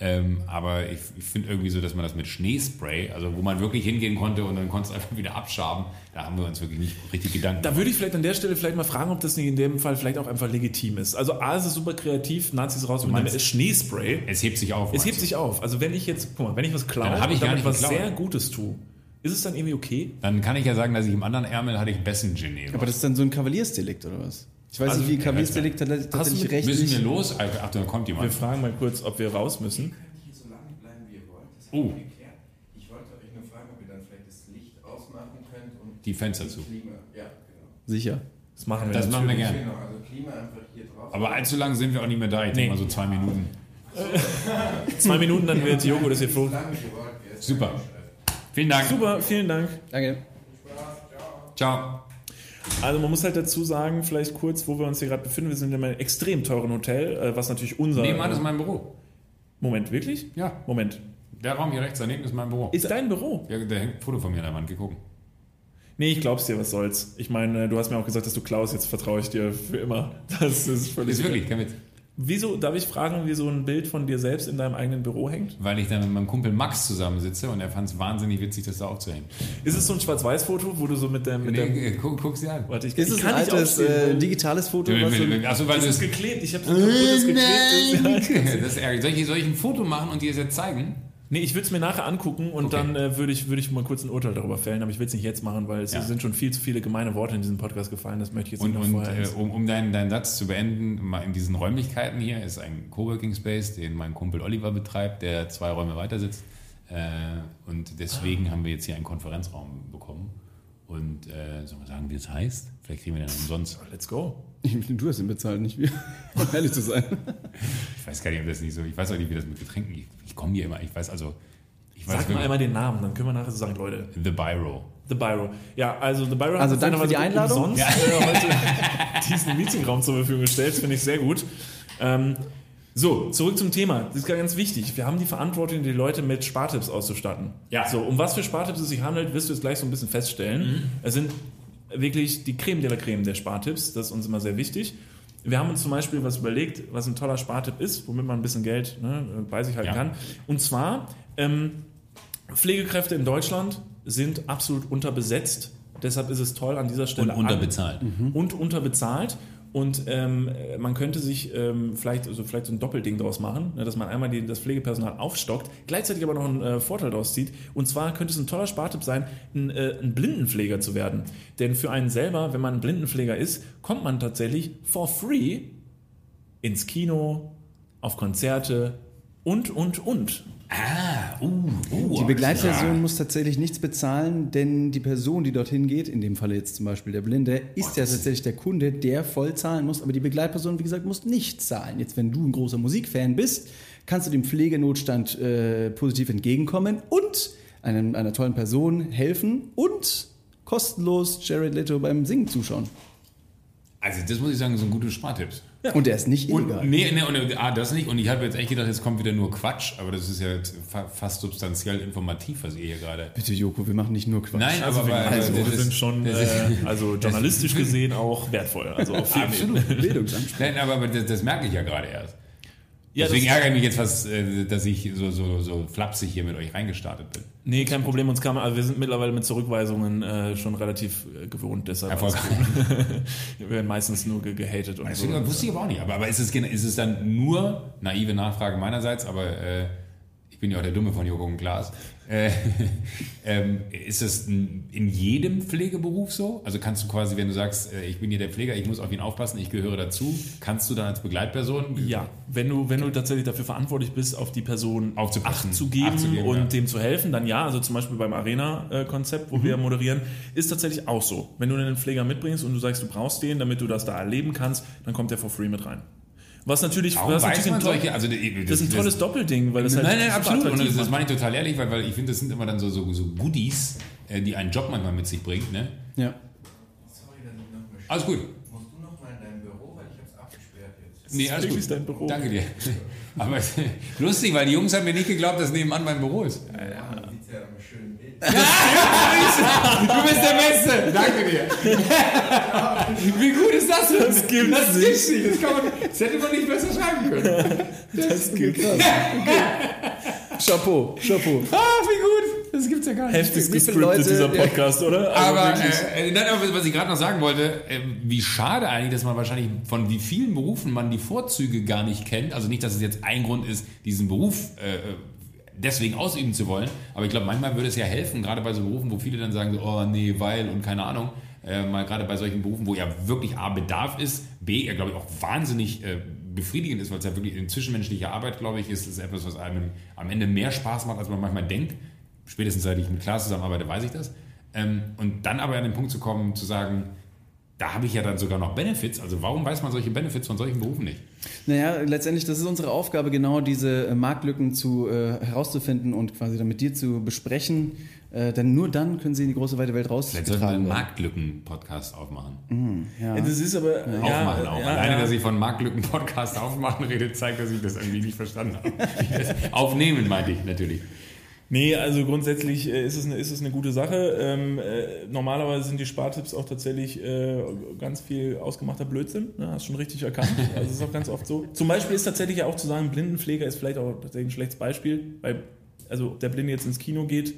Ähm, aber ich, ich finde irgendwie so, dass man das mit Schneespray, also wo man wirklich hingehen konnte und dann konntest du einfach (laughs) wieder abschaben, da haben wir uns wirklich nicht richtig Gedanken Da würde ich vielleicht an der Stelle vielleicht mal fragen, ob das nicht in dem Fall vielleicht auch einfach legitim ist. Also A, es ist super kreativ, Nazis raus und meinst- ist Schneespray. Es hebt sich auf. Es hebt du? sich auf. Also wenn ich jetzt, guck mal, wenn ich was klaue Dann hab ich und gar damit nicht was geklaut. sehr Gutes tue, ist es dann irgendwie okay? Dann kann ich ja sagen, dass ich im anderen Ärmel hatte ich Bessengenet. Aber das ist dann so ein Kavaliersdelikt oder was? Ich weiß Also, nicht, wie Kavis ja, Delikt tatsächlich Hast du- recht Müssen wir los? Ach, da kommt Wir jemand. fragen mal kurz, ob wir raus müssen. hier so lange bleiben, wie ihr wollt. Das Oh. wir. Ich wollte euch nur fragen, ob ihr dann vielleicht das Licht ausmachen könnt und Die Fenster zu. Klima. Ja, genau. Sicher. Das machen wir Das machen wir gerne. Genau, also Klima einfach hier drauf. Aber allzu lang sind wir auch nicht mehr da. Ich Nee. denke mal so zwei Minuten. (laughs) Zwei Minuten, dann wird Joko das hier lange ihr. Gell? Super. Vielen Dank. Super, vielen Dank. Danke. Ciao. Also man muss halt dazu sagen, vielleicht kurz, wo wir uns hier gerade befinden. Wir sind in einem extrem teuren Hotel, äh, was natürlich unser... Nebenan ist mein Büro. Moment, wirklich? Ja. Moment. Der Raum hier rechts daneben ist mein Büro. Ist dein Büro? Ja, da hängt ein Foto von mir an der Wand. Geguckt. Nee, ich glaub's dir, was soll's. Ich meine, du hast mir auch gesagt, dass du klaust, jetzt vertraue ich dir für immer. Das ist völlig... Ist wirklich, kein Witz. Wieso, darf ich fragen, wie so ein Bild von dir selbst in deinem eigenen Büro hängt? Weil ich dann mit meinem Kumpel Max zusammensitze und er fand es wahnsinnig witzig, das da aufzuhängen. Ist es so ein Schwarz-Weiß-Foto, wo du so mit dem... Mit Nee, dem äh, guck, guck's dir an. warte, ich, Ist ich es ein nicht altes äh, digitales Foto? Was so Achso, weil Das du ist es. geklebt. Ich habe so ein kaputtes geklebt. (laughs) (laughs) Das ist ärgerlich. Soll ich, soll ich ein Foto machen und dir das jetzt zeigen? Nee, ich würde es mir nachher angucken und Okay. dann äh, würde ich, würd ich mal kurz ein Urteil darüber fällen, aber ich will es nicht jetzt machen, weil es Ja. sind schon viel zu viele gemeine Worte in diesem Podcast gefallen. Das möchte ich jetzt Und, nicht und vorher. äh, um, um deinen, deinen Satz zu beenden, mal in diesen Räumlichkeiten hier ist ein Coworking Space, den mein Kumpel Oliver betreibt, der zwei Räume weiter sitzt. Äh, und deswegen haben wir jetzt hier einen Konferenzraum bekommen. Und äh, sollen wir sagen, wie es heißt? Vielleicht kriegen wir den umsonst. Let's go. Du hast ihn bezahlt, nicht wir. (laughs) Um ehrlich zu sein. Ich weiß gar nicht, ob das nicht so. Ich weiß auch nicht, wie das mit Getränken. Ich, ich komme hier immer. Ich weiß also. Ich weiß Sag mal wirklich- einmal den Namen, dann können wir nachher so sagen, Leute, The Biro. The Biro. Ja, also The Biro Also uns danke für die Einladung. Umsonst, äh, heute (laughs) diesen Meetingraum zur Verfügung gestellt, das finde ich sehr gut. Ähm, so, zurück zum Thema. Das ist ganz wichtig. Wir haben die Verantwortung, die Leute mit Spartipps auszustatten. Ja. So, um was für Spartipps es sich handelt, wirst du jetzt gleich so ein bisschen feststellen. Es sind wirklich die Creme de la Creme der Spartipps. Das ist uns immer sehr wichtig. Wir haben uns zum Beispiel was überlegt, was ein toller Spartipp ist, womit man ein bisschen Geld ne, bei sich halten Ja. kann. Und zwar, ähm, Pflegekräfte in Deutschland sind absolut unterbesetzt. Deshalb ist es toll an dieser Und Stelle unterbezahlt. und unterbezahlt. Und ähm, man könnte sich ähm, vielleicht, also vielleicht so ein Doppelding daraus machen, ne, dass man einmal die, das Pflegepersonal aufstockt, gleichzeitig aber noch einen äh, Vorteil daraus zieht. Und zwar könnte es ein toller Spartipp sein, ein, äh, ein Blindenpfleger zu werden. Denn für einen selber, wenn man ein Blindenpfleger ist, kommt man tatsächlich for free ins Kino, auf Konzerte und, und, und. Ah, uh, uh, Die Begleitperson muss tatsächlich nichts bezahlen, denn die Person, die dorthin geht, in dem Falle jetzt zum Beispiel der Blinde, ist ja tatsächlich der Kunde, der voll zahlen muss. Aber die Begleitperson, wie gesagt, muss nicht zahlen. Jetzt, wenn du ein großer Musikfan bist, kannst du dem Pflegenotstand äh, positiv entgegenkommen und einem, einer tollen Person helfen und kostenlos Jared Leto beim Singen zuschauen. Also, das muss ich sagen, sind gute Spartipps. (laughs) Und der ist nicht Und, illegal. nee, nee, und, ah, das nicht. Und ich habe jetzt echt gedacht, jetzt kommt wieder nur Quatsch, aber das ist ja jetzt fa fast substanziell informativ, was ihr hier gerade. Bitte, Joko, wir machen nicht nur Quatsch. Nein, Also, aber, wir, also, das wir ist- sind schon, äh, also journalistisch gesehen auch wertvoll. Also auf. (laughs) Absolut. Bildungsanspruch. Nein, aber, aber das, das merke ich ja gerade erst. Ja, Deswegen ärgere ich mich jetzt fast, äh, dass ich so, so, so flapsig hier mit euch reingestartet bin. Nee, kein Problem. Uns kam, also wir sind mittlerweile mit Zurückweisungen äh, schon relativ äh, gewohnt. Deshalb Erfolgreich. (laughs) wir werden meistens nur ge gehatet und Deswegen so. wusste ich aber auch nicht. Aber, aber ist, es, ist es dann nur, naive Nachfrage meinerseits, aber äh, bin ja auch der Dumme von Joko und Klaas. Äh, (laughs) ähm, ist es in jedem Pflegeberuf so? Also kannst du quasi, wenn du sagst, äh, ich bin hier der Pfleger, ich muss auf ihn aufpassen, ich gehöre dazu, kannst du dann als Begleitperson Ja, wenn du, wenn du tatsächlich dafür verantwortlich bist, auf die Person. Acht zu geben, Acht zu geben, und ja. dem zu helfen, dann ja. Also zum Beispiel beim Arena-Konzept, wo wir Mhm. moderieren, ist tatsächlich auch so. Wenn du einen Pfleger mitbringst und du sagst, du brauchst den, damit du das da erleben kannst, dann kommt der for free mit rein. Was natürlich, Warum was weiß natürlich man ein toll- solche, also das ist ein tolles Doppelding, weil das halt nein, nein, absolut. Und das, das meine ich total ehrlich, weil, weil ich finde, das sind immer dann so, so, so Goodies, äh, die einen Job manchmal mit sich bringt. Ne? Ja. Sorry, dass ich noch mal Alles gut. Musst du noch mal in dein Büro, weil ich hab's abgesperrt jetzt. Nee, alles gut. dein Büro. Danke dir. (laughs) Aber (laughs) lustig, weil die Jungs haben mir nicht geglaubt, dass nebenan mein Büro ist. Ja, ja Du bist der Beste. Danke dir. Wie gut ist das denn? Das gibt's das nicht. Das, kann man, das hätte man nicht besser schreiben können. Das geht krass. Chapeau, Chapeau. Ah, wie gut. Das gibt's ja gar nicht. Heftig gescriptet, dieser. Podcast, oder? Also Aber, äh, äh, nein, aber was ich gerade noch sagen wollte, äh, wie schade eigentlich, dass man wahrscheinlich von wie vielen Berufen man die Vorzüge gar nicht kennt. Also nicht, dass es jetzt ein Grund ist, diesen Beruf äh, deswegen ausüben zu wollen. Aber ich glaube, manchmal würde es ja helfen, gerade bei so Berufen, wo viele dann sagen, oh nee, weil und keine Ahnung, äh, mal gerade bei solchen Berufen, wo ja wirklich A, Bedarf ist, B, ja, glaube ich, auch wahnsinnig äh, befriedigend ist, weil es ja wirklich in zwischenmenschlicher Arbeit, glaube ich, ist, ist etwas, was einem am Ende mehr Spaß macht, als man manchmal denkt. Spätestens seit ich mit Klaas zusammenarbeite, weiß ich das. Ähm, und dann aber an den Punkt zu kommen, zu sagen, da habe ich ja dann sogar noch Benefits. Also warum weiß man solche Benefits von solchen Berufen nicht? Naja, letztendlich, das ist unsere Aufgabe, genau diese äh, Marktlücken zu, äh, herauszufinden und quasi dann mit dir zu besprechen. Äh, denn nur dann können sie in die große weite Welt Vielleicht sollten wir einen. Marktlücken-Podcast aufmachen. Ja. Ja, das ist aber. Ja, aufmachen auch. ja, Alleine, ja. dass ich von Marktlücken-Podcast aufmachen rede, zeigt, dass ich das irgendwie nicht verstanden habe. (laughs) Aufnehmen meinte ich natürlich. Nee, also grundsätzlich äh, ist, es eine, ist es eine gute Sache. Ähm, äh, normalerweise sind die Spartipps auch tatsächlich äh, ganz viel ausgemachter Blödsinn. Ne? Hast schon richtig erkannt. (laughs) Also es ist auch ganz oft so. Zum Beispiel ist tatsächlich ja auch zu sagen, Blindenpfleger ist vielleicht auch tatsächlich ein schlechtes Beispiel, weil also ob der Blinde jetzt ins Kino geht,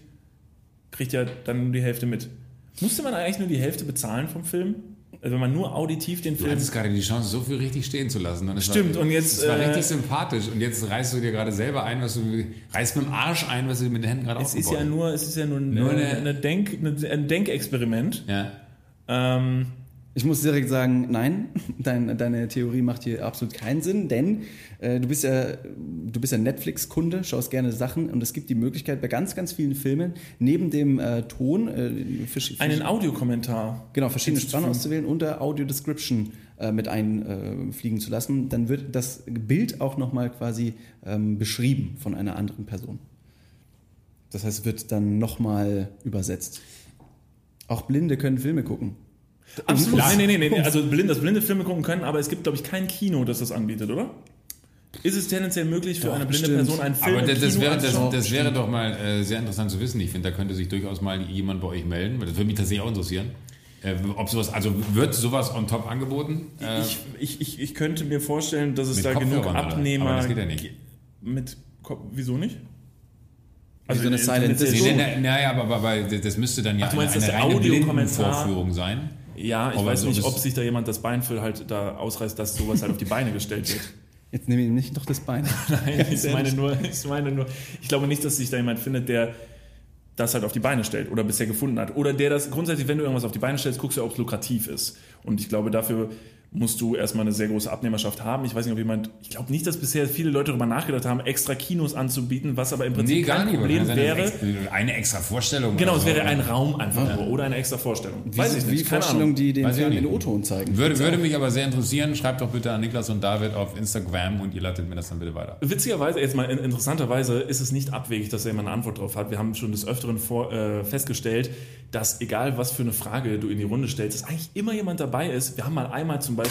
kriegt ja dann nur die Hälfte mit. Musste man eigentlich nur die Hälfte bezahlen vom Film? Also wenn man nur auditiv den Du Film hattest gerade die Chance, so viel richtig stehen zu lassen. Und Stimmt, war, und jetzt, Es war äh, richtig sympathisch. Und jetzt reißt du dir gerade selber ein, was du. reißt mit dem Arsch ein, was du mit den Händen gerade Es ist ja nur, es ist ja nur, Nur eine- eine Denk, eine, ein Denkexperiment. Ja. Ähm, Ich muss direkt sagen, nein, (laughs) dein, deine Theorie macht hier absolut keinen Sinn, denn äh, du bist ja, du bist ja Netflix-Kunde, schaust gerne Sachen und es gibt die Möglichkeit bei ganz, ganz vielen Filmen neben dem äh, Ton äh, versch- einen Audiokommentar. genau, verschiedene Sprachen auszuwählen und der Audio Description äh, mit einfliegen zu lassen. Dann wird das Bild auch nochmal quasi ähm, beschrieben von einer anderen Person. Das heißt, es wird dann nochmal übersetzt. Auch Blinde können Filme gucken. Absolut. Nee, nee, nee, nee. Also blind, dass blinde Filme gucken können, aber es gibt, glaube ich, kein Kino, das das anbietet, oder? Ist es tendenziell möglich für Doch, eine blinde bestimmt. Person einen Film Aber das, das, Kino wäre, das, das wäre doch mal äh, sehr interessant zu wissen. Ich finde, da könnte sich durchaus mal jemand bei euch melden. weil Das würde mich tatsächlich auch interessieren. Äh, ob sowas, also wird sowas on top angeboten? Äh, ich, ich, ich, ich könnte mir vorstellen, dass es da genug? Abnehmer Aber das geht ja nicht. Mit Kopf, wieso nicht? Wie so eine in- Silent Disco. nee, naja, aber, aber, aber das müsste dann ja Ach, meinst, eine, eine reine Blindenvorführung sein. Ja, ich Aber weiß so nicht, ob sich da jemand das Bein für halt da ausreißt, dass sowas halt auf die Beine gestellt wird. (laughs) Jetzt nehme ich ihm nicht noch das Bein. (laughs) Nein, ich meine, nur, ich meine nur, ich glaube nicht, dass sich da jemand findet, der das halt auf die Beine stellt oder bisher gefunden hat. Oder der das grundsätzlich, wenn du irgendwas auf die Beine stellst, guckst du, ob es lukrativ ist. Und ich glaube, dafür musst du erstmal eine sehr große Abnehmerschaft haben. Ich weiß nicht, ob jemand, ich glaube nicht, dass bisher viele Leute darüber nachgedacht haben, extra Kinos anzubieten, was aber im Prinzip Nee, gar kein nicht. Problem wahrscheinlich wäre. Eine, ex- eine extra Vorstellung. Genau, es so. wäre ein Raum einfach nur oder eine extra Vorstellung. Weiß ich wie nicht, keine Vorstellungen, Ahnung. die den Film in nicht. O-Ton zeigen. Würde, würde mich aber sehr interessieren. Schreibt doch bitte an Niklas und David auf Instagram und ihr leitet mir das dann bitte weiter. Witzigerweise, jetzt mal in- interessanterweise, ist es nicht abwegig, dass da jemand eine Antwort drauf hat. Wir haben schon des Öfteren vor, äh, festgestellt, dass egal was für eine Frage du in die Runde stellst, dass eigentlich immer jemand dabei ist. Wir haben mal einmal zum Beispiel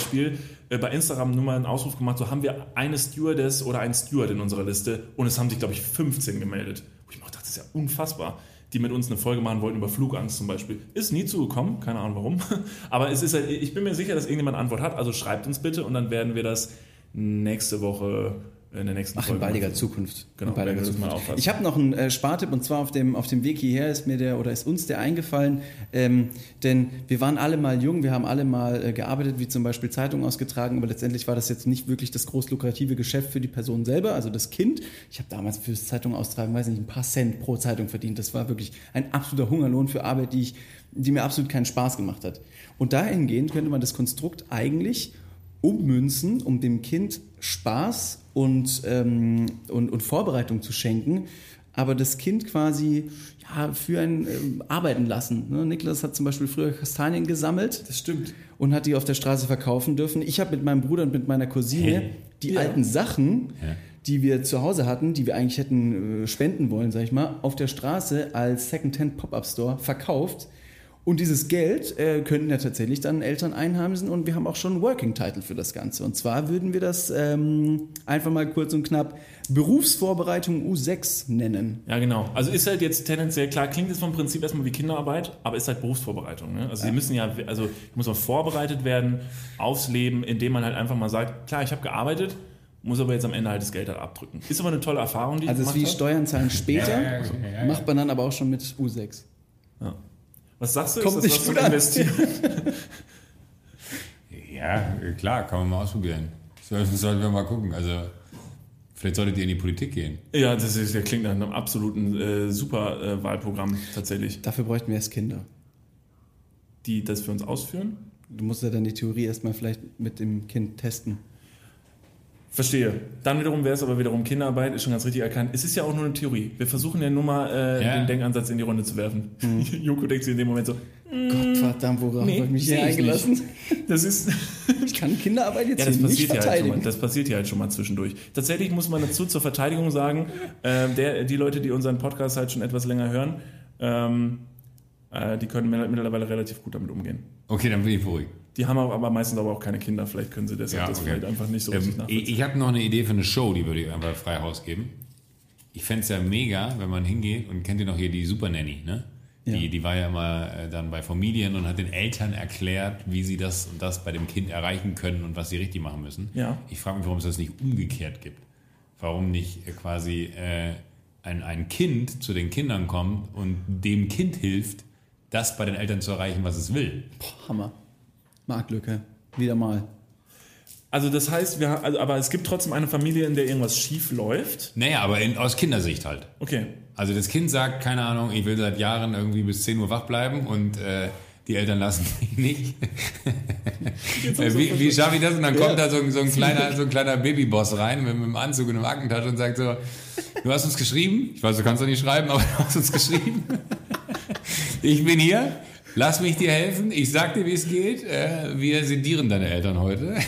äh, bei Instagram nur mal einen Ausruf gemacht, so haben wir eine Stewardess oder einen Steward in unserer Liste und es haben sich, glaube ich, 15 gemeldet. Wo ich dachte, das ist ja unfassbar. Die mit uns eine Folge machen wollten über Flugangst zum Beispiel. Ist nie zugekommen, keine Ahnung warum. (laughs) Aber es ist ich bin mir sicher, dass irgendjemand eine Antwort hat. Also schreibt uns bitte und dann werden wir das nächste Woche in der nächsten Ach, in Folge baldiger. Zukunft. Genau, in baldiger Zukunft. Ich habe noch einen äh, Spartipp und zwar auf dem, auf dem Weg hierher ist mir der oder ist uns der eingefallen, ähm, denn wir waren alle mal jung, wir haben alle mal äh, gearbeitet, wie zum Beispiel Zeitungen ausgetragen, aber letztendlich war das jetzt nicht wirklich das groß lukrative Geschäft für die Person selber, also das Kind. Ich habe damals fürs Zeitung austragen, weiß nicht, ein paar Cent pro Zeitung verdient. Das war wirklich ein absoluter Hungerlohn für Arbeit, die ich, die mir absolut keinen Spaß gemacht hat. Und dahingehend könnte man das Konstrukt eigentlich ummünzen, um dem Kind Spaß und, ähm, und, und Vorbereitung zu schenken, aber das Kind quasi ja, für ein ähm, Arbeiten lassen. Ne? Niklas hat zum Beispiel früher Kastanien gesammelt Das stimmt. und hat die auf der Straße verkaufen dürfen. Ich habe mit meinem Bruder und mit meiner Cousine Hä? die Ja. alten Sachen, Ja. die wir zu Hause hatten, die wir eigentlich hätten äh, spenden wollen, sag ich mal, auf der Straße als Secondhand Pop-Up Store verkauft. Und dieses Geld äh, könnten ja tatsächlich dann Eltern einheimsen und wir haben auch schon einen Working Title für das Ganze. Und zwar würden wir das ähm, einfach mal kurz und knapp Berufsvorbereitung U6 nennen. Ja, genau. Also ist halt jetzt tendenziell, klar, klingt es vom Prinzip erstmal wie Kinderarbeit, aber ist halt Berufsvorbereitung. Ne? Also sie müssen ja, also muss man vorbereitet werden aufs Leben, indem man halt einfach mal sagt, klar, ich habe gearbeitet, muss aber jetzt am Ende halt das Geld halt abdrücken. Ist aber eine tolle Erfahrung, die Also ich es ist wie gemacht habe. Steuern zahlen später, Ja, ja, ja, ja, ja. macht man dann aber auch schon mit U6. Ja. Was sagst du? Kommt ist das nicht was gut an. (laughs) Ja, Investieren? äh, klar, kann man mal ausprobieren. Sollten, sollten wir mal gucken. Also, vielleicht solltet ihr in die Politik gehen. Ja, das, ist, das klingt nach einem absoluten äh, super äh, Wahlprogramm tatsächlich. Dafür bräuchten wir erst Kinder. die das für uns ausführen. Du musst ja dann die Theorie erstmal vielleicht mit dem Kind testen. Verstehe. Dann wiederum wäre es aber wiederum Kinderarbeit, ist schon ganz richtig erkannt. Es ist ja auch nur eine Theorie. Wir versuchen ja nur mal äh, Ja. den Denkansatz in die Runde zu werfen. (laughs) Joko denkt sich in dem Moment so, Gott verdammt, worauf Nee, habe ich mich hier eingelassen? (laughs) das ist. (laughs) Ich kann Kinderarbeit jetzt Ja, das hier nicht passiert, ja halt verteidigen. mal, das passiert ja halt schon mal zwischendurch. Tatsächlich muss man dazu zur Verteidigung sagen, ähm, der, die Leute, die unseren Podcast halt schon etwas länger hören, ähm, äh, die können mittlerweile relativ gut damit umgehen. Okay, dann bin ich beruhigt. Die haben aber meistens aber auch keine Kinder, vielleicht können sie deshalb Ja, das okay. vielleicht einfach nicht so richtig Ähm, ich ich habe noch eine Idee für eine Show, die würde ich einfach frei Haus geben. Ich fände es ja mega, wenn man hingeht und kennt ihr noch hier die Super Nanny, ne? Ja. Die, die war ja immer äh, dann bei Familien und hat den Eltern erklärt, wie sie das und das bei dem Kind erreichen können und was sie richtig machen müssen. Ja. Ich frage mich, warum es das nicht umgekehrt gibt. Warum nicht äh, quasi äh, ein, ein Kind zu den Kindern kommt und dem Kind hilft, das bei den Eltern zu erreichen, was es will. Boah, Hammer. Marktlücke. Wieder mal. Also das heißt, wir, also, aber es gibt trotzdem eine Familie, in der irgendwas schief läuft. Naja, aber in, aus Kindersicht halt. Okay. Also das Kind sagt, keine Ahnung, ich will seit Jahren irgendwie bis 10 Uhr wach bleiben und äh, die Eltern lassen (laughs) mich nicht. Äh, wie, wie schaffe ich das? Und dann kommt da so, ein- so, ein (laughs) kleiner, so ein kleiner Babyboss rein mit, mit einem Anzug und einem Aktentasche und sagt so, du hast uns geschrieben, ich weiß, du kannst doch nicht schreiben, aber du hast uns geschrieben. (laughs) Ich bin hier, lass mich dir helfen, ich sag dir, wie es geht. Äh, wir sedieren deine Eltern heute. (laughs)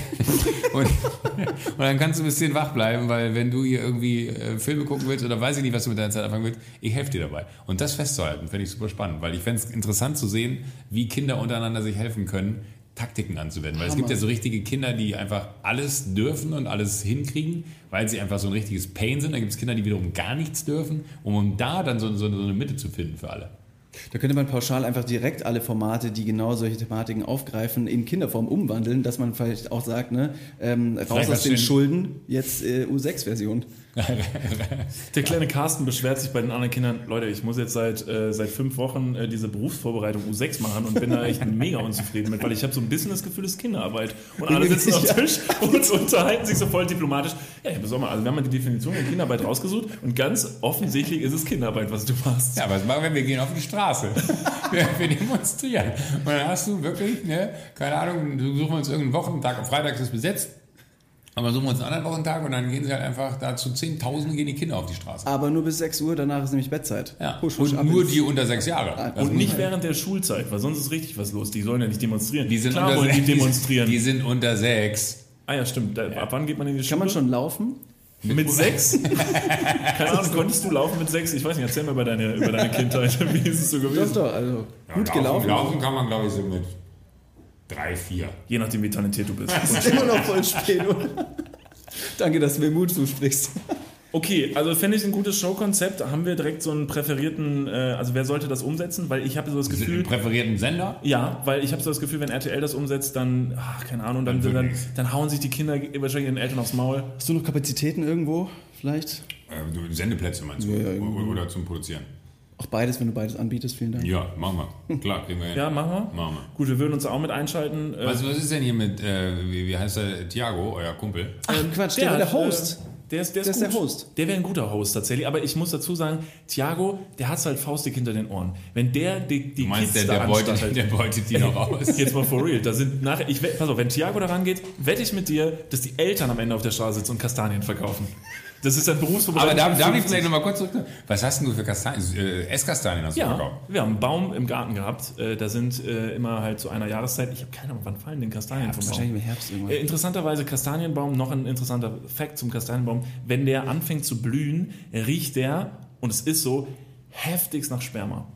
Und, und dann kannst du ein bisschen wach bleiben, weil wenn du hier irgendwie äh, Filme gucken willst oder weiß ich nicht, was du mit deiner Zeit anfangen willst, ich helfe dir dabei. Und das festzuhalten, finde ich super spannend, weil ich fände es interessant zu sehen, wie Kinder untereinander sich helfen können, Taktiken anzuwenden. Weil es gibt ja so richtige Kinder, die einfach alles dürfen und alles hinkriegen, weil sie einfach so ein richtiges Pain sind. Dann gibt es Kinder, die wiederum gar nichts dürfen, um, um da dann so, so, so eine Mitte zu finden für alle. Da könnte man pauschal einfach direkt alle Formate, die genau solche Thematiken aufgreifen, in Kinderform umwandeln, dass man vielleicht auch sagt, ne, ähm, raus aus den Schulden, jetzt äh, U6-Version. Der kleine Carsten beschwert sich bei den anderen Kindern, Leute, ich muss jetzt seit, äh, seit fünf Wochen äh, diese Berufsvorbereitung U6 machen und bin da echt (laughs) mega unzufrieden mit, weil ich habe so ein bisschen das Gefühl, es ist Kinderarbeit. Und (laughs) alle sitzen am. Tisch und unterhalten sich so voll diplomatisch. Ja, ich mal, also wir haben mal die Definition von Kinderarbeit rausgesucht und ganz offensichtlich ist es Kinderarbeit, was du machst. Ja, was machen wir? Wir gehen auf die Straße. (laughs) wir, wir demonstrieren. Und dann hast du wirklich, ne, keine Ahnung, du suchen wir uns irgendeinen Wochentag, am Freitag ist es besetzt, aber suchen wir uns einen anderen Wochentag und dann gehen sie halt einfach da zu Zehntausenden gehen die Kinder auf die Straße. Aber nur bis 6 Uhr, danach ist nämlich Bettzeit. Ja. Husch, husch, und nur die unter sechs Jahre. Das Und muss nicht während der Schulzeit, weil sonst ist richtig was los. Die sollen ja nicht demonstrieren. die sind Klar unter wollen die demonstrieren. Die sind unter sechs. ah ja, stimmt. Da, Ab wann geht man in die Schule? Kann man schon laufen? Mit sechs? (laughs) Keine Ahnung, konntest du laufen mit sechs? Ich weiß nicht, erzähl mir über deine, über deine Kindheit. (laughs) Wie ist es so Doch, gewesen? doch, also gut laufen, gelaufen. Laufen kann man, glaube ich, so mit drei, vier. Je nachdem, wie talentiert du bist. (laughs) ist immer noch voll spät? Danke, dass du mir Mut zusprichst. Okay, also finde ich ein gutes Showkonzept. Haben wir direkt so einen präferierten, äh, also wer sollte das umsetzen? Weil ich habe so das Gefühl, im präferierten Sender. ja, weil ich habe so das Gefühl, wenn RTL das umsetzt, dann, ach, keine Ahnung, dann, Dann dann, dann, hauen sich die Kinder wahrscheinlich ihren Eltern aufs Maul. Hast du noch Kapazitäten irgendwo? Vielleicht? Äh, du- Sendeplätze meinst du? Ja, oder zum Produzieren. Auch beides, wenn du beides anbietest, vielen Dank. Ja, machen wir. Klar, kriegen wir hin. Ja, machen wir. Machen wir. Gut, wir würden uns auch mit einschalten. Äh, Was, was ist denn hier mit, äh, wie, wie heißt der, Thiago, euer Kumpel? Ach, Quatsch, der, war der hat, Host. Äh, der ist, der, Der ist, der Host. Der wäre ein guter Host tatsächlich. Aber ich muss dazu sagen, Thiago, der hat halt faustig hinter den Ohren. Wenn der die, die Du meinst, Kids der, da der, beutet, anstachelt- der beutet die noch aus. (laughs) Jetzt mal for real. Da sind nachher, ich, pass auf, wenn Thiago da rangeht, wette ich mit dir, dass die Eltern am Ende auf der Straße sitzen und Kastanien verkaufen. Das ist ein Aber Berufsvorbereitung. darf, darf ich 50. vielleicht nochmal kurz zurück? Was hast denn du für Kastanien? Äh, Esskastanien hast du Ja, verkauft. wir haben einen Baum im Garten gehabt. Äh, Da sind äh, immer halt zu einer Jahreszeit, ich habe keine Ahnung, wann fallen denn Kastanien vom Baum? Wahrscheinlich im Herbst irgendwann. Äh, interessanterweise Kastanienbaum, noch ein interessanter Fact zum Kastanienbaum, wenn der anfängt zu blühen, riecht der, und es ist so, heftigst nach Sperma.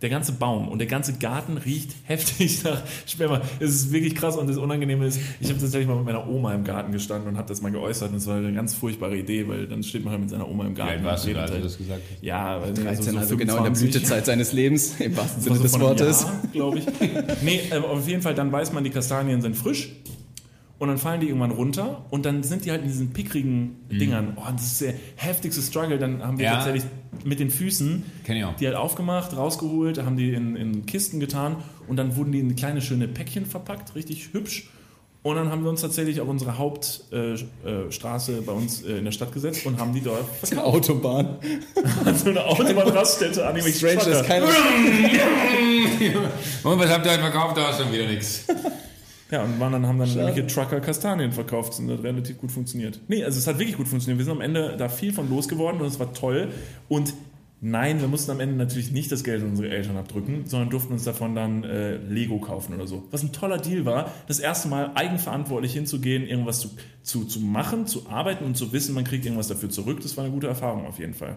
Der ganze Baum und der ganze Garten riecht (laughs) heftig nach Sperma. Es ist wirklich krass und das Unangenehme ist, ich habe tatsächlich mal mit meiner Oma im Garten gestanden und habe das mal geäußert und es war eine ganz furchtbare Idee, weil dann steht man halt mit seiner Oma im Garten. alt warst du und da, als redet du halt. das gesagt hast? Ja, weil 13, also genau in der Blütezeit seines Lebens, (laughs) im wahrsten Sinne des Wortes. glaube ich. Nee, auf jeden Fall, dann weiß man, die Kastanien sind frisch. Und dann fallen die irgendwann runter und dann sind die halt in diesen pickrigen Dingern. Oh, das ist der heftigste Struggle. Dann haben wir Ja. tatsächlich mit den Füßen ich die halt aufgemacht, rausgeholt, haben die in, in Kisten getan und dann wurden die in kleine schöne Päckchen verpackt, richtig hübsch. Und dann haben wir uns tatsächlich auf unsere Hauptstraße äh, Straße bei uns äh, in der Stadt gesetzt und haben die dort (laughs) Eine Autobahn. (laughs) so eine Autobahnraststätte an irgendwelchen Strange, dass keiner. (laughs) Und was habt ihr heute verkauft? Da ist schon wieder nichts. Ja, und waren dann, haben dann Schade. irgendwelche Trucker Kastanien verkauft und das hat relativ gut funktioniert. Nee, also es hat wirklich gut funktioniert. Wir sind am Ende da viel von losgeworden und es war toll. Und nein, wir mussten am Ende natürlich nicht das Geld unserer Eltern abdrücken, sondern durften uns davon dann äh, Lego kaufen oder so. Was ein toller Deal war, das erste Mal eigenverantwortlich hinzugehen, irgendwas zu, zu, zu machen, zu arbeiten und zu wissen, man kriegt irgendwas dafür zurück. Das war eine gute Erfahrung auf jeden Fall.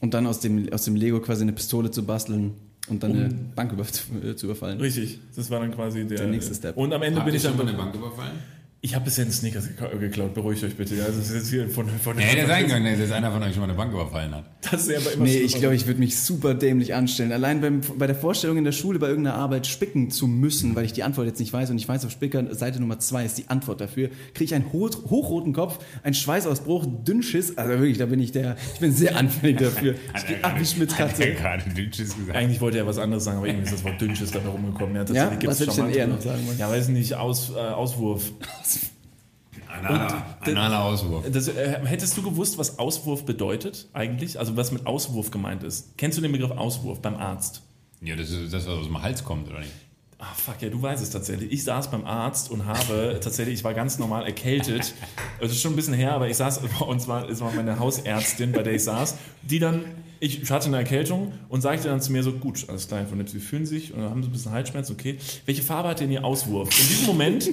Und dann aus dem, aus dem Lego quasi eine Pistole zu basteln und dann eine Bank über, zu, (laughs) zu überfallen. Richtig, das war dann quasi der, Der nächste Step. Und am Ende Habt bin ich schon dann. mal eine Bank überfallen? Ich habe bisher einen Snickers gekau- geklaut, beruhigt euch bitte. Also das ist jetzt hier von, von Ja, hätte (laughs) sein können, dass einer von euch schon mal eine Bank überfallen hat. Das ist ja aber immer Nee, ich glaube, ich würde mich super dämlich anstellen. Allein beim, bei der Vorstellung in der Schule bei irgendeiner Arbeit spicken zu müssen, weil ich die Antwort jetzt nicht weiß und ich weiß auf Spicker, Seite Nummer zwei ist die Antwort dafür, kriege ich einen ho hochroten Kopf, einen Schweißausbruch, Dünnschiss. Also wirklich, da bin ich der, ich bin sehr anfällig dafür. (laughs) Ich gehe ab wie Schmitz Hat er Katze. gerade Dünnschiss gesagt. Eigentlich wollte er was anderes sagen, aber irgendwie ist das Wort Dünnschiss dabei rumgekommen. Ja, Ja? Was hätte ich schon denn eher mal- noch sagen wollen? Ja, weiß nicht, Aus, äh, Auswurf. (laughs) Analer, analer Auswurf. Das, äh, hättest du gewusst, was Auswurf bedeutet eigentlich? Also was mit Auswurf gemeint ist? Kennst du den Begriff Auswurf beim Arzt? Ja, das ist das, was aus dem Hals kommt, oder nicht? Ah, fuck, ja, du weißt es tatsächlich. Ich saß beim Arzt und habe (laughs) tatsächlich, ich war ganz normal erkältet. Es ist schon ein bisschen her, aber ich saß, (laughs) und zwar, es war meine Hausärztin, bei der ich saß, die dann, ich hatte eine Erkältung und sagte dann zu mir so, gut, alles klar, von Sie fühlen sich und dann haben Sie ein bisschen Halsschmerzen, okay. Welche Farbe hat denn Ihr Auswurf? In diesem Moment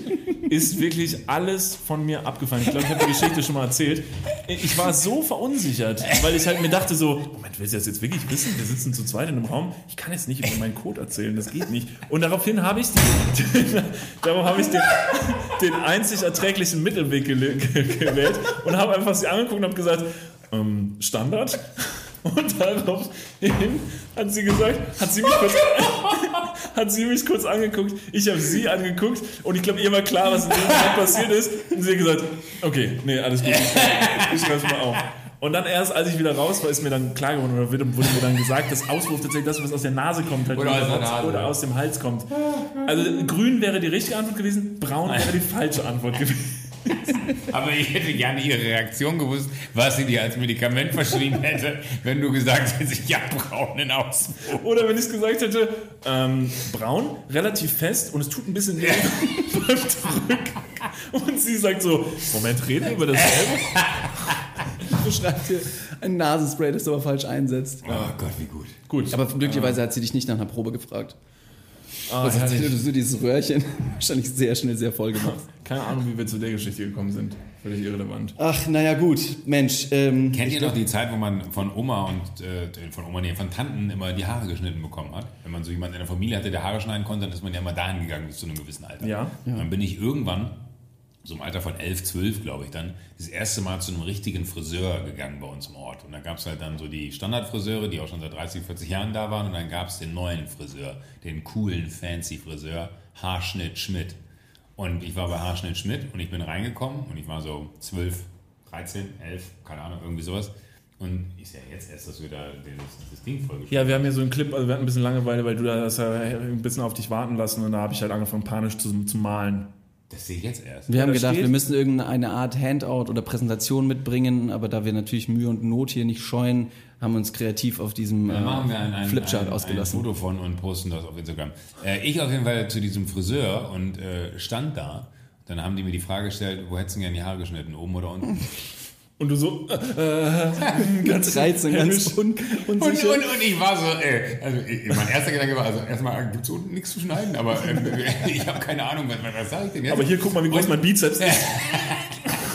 ist wirklich alles von mir abgefallen. Ich glaube, ich habe die Geschichte schon mal erzählt. Ich war so verunsichert, weil ich halt mir dachte so, Moment, willst du das jetzt wirklich wissen? Wir sitzen zu zweit in einem Raum. Ich kann jetzt nicht über meinen Code erzählen, das geht nicht. Und daraufhin habe ich, den, (laughs) darauf habe ich den, den einzig erträglichen Mittelweg gewählt und habe einfach sie angeguckt und habe gesagt, ähm, Standard? Und daraufhin hat sie gesagt, hat sie mich kurz, hat sie mich kurz angeguckt, ich habe sie angeguckt und ich glaube, ihr war klar, was in dem Moment passiert ist. Und sie hat gesagt, okay, nee, alles gut, ich schreibe mal auf. Und dann erst, als ich wieder raus war, ist mir dann klar geworden, oder wurde wurde mir dann gesagt, dass Auswurf tatsächlich das, was aus der Nase kommt, halt Oder aus der Nase, oder aus dem Hals kommt. Also grün wäre die richtige Antwort gewesen, braun wäre die falsche Antwort gewesen. Aber ich hätte gerne Ihre Reaktion gewusst, was sie dir als Medikament verschrieben hätte, wenn du gesagt hättest, ich habe braunen Auswurf. Oder wenn ich es gesagt hätte, ähm, braun, relativ fest und es tut ein bisschen weh (laughs) beim Drücken. Und sie sagt so, Moment, reden wir über dasselbe? (laughs) Du schreibst hier ein Nasenspray, das du aber falsch einsetzt. Oh Gott, wie gut. Gut. Aber glücklicherweise hat sie dich nicht nach einer Probe gefragt. Ah, Was hat sie herrlich. so dieses Röhrchen (laughs) wahrscheinlich sehr schnell sehr voll gemacht. (laughs) Keine Ahnung, wie wir zu der Geschichte gekommen sind. Völlig irrelevant. Ach, naja, gut. Mensch. Ähm, Kennt ihr noch die Zeit, wo man von Oma und äh, von Oma, nee, von Tanten immer die Haare geschnitten bekommen hat? Wenn man so jemanden in der Familie hatte, der Haare schneiden konnte, dann ist man ja immer dahin gegangen bis zu einem gewissen Alter. Ja. Dann bin ich irgendwann, so im Alter von 11, 12, glaube ich, dann das erste Mal zu einem richtigen Friseur gegangen bei uns im Ort. Und da gab es halt dann so die Standardfriseure, die auch schon seit 30, 40 Jahren da waren. Und dann gab es den neuen Friseur, den coolen, fancy Friseur, Haarschnitt Schmidt. Und ich war bei Haarschnitt Schmidt und ich bin reingekommen und ich war so 12, 13, 11, keine Ahnung, irgendwie sowas. Und ich sehe jetzt erst, dass wir da das, das Ding vollgeschrieben Ja, wir haben hier so einen Clip, also wir hatten ein bisschen Langeweile, weil du da hast ja ein bisschen auf dich warten lassen und da habe ich halt angefangen panisch zu, zu malen. Das sehe ich jetzt erst. Wir haben da gedacht, steht- wir müssen irgendeine Art Handout oder Präsentation mitbringen, aber da wir natürlich Mühe und Not hier nicht scheuen, haben uns kreativ auf diesem Dann äh, machen wir ein, ein, Flipchart ein, ausgelassen. ein Foto von und posten das auf Instagram. Äh, ich auf jeden Fall zu diesem Friseur und äh, stand da. Dann haben die mir die Frage gestellt, wo hättest du denn gerne die Haare geschnitten, oben oder unten? (laughs) Und du so, äh, (laughs) ganz reizend, ganz un Und, und, und ich war so, äh, also äh, mein erster Gedanke war, also erstmal gibt es unten nichts zu schneiden, aber äh, (laughs) ich habe keine Ahnung, was, was sage ich denn jetzt? aber hier guck mal, wie groß mein Bizeps (laughs) ist.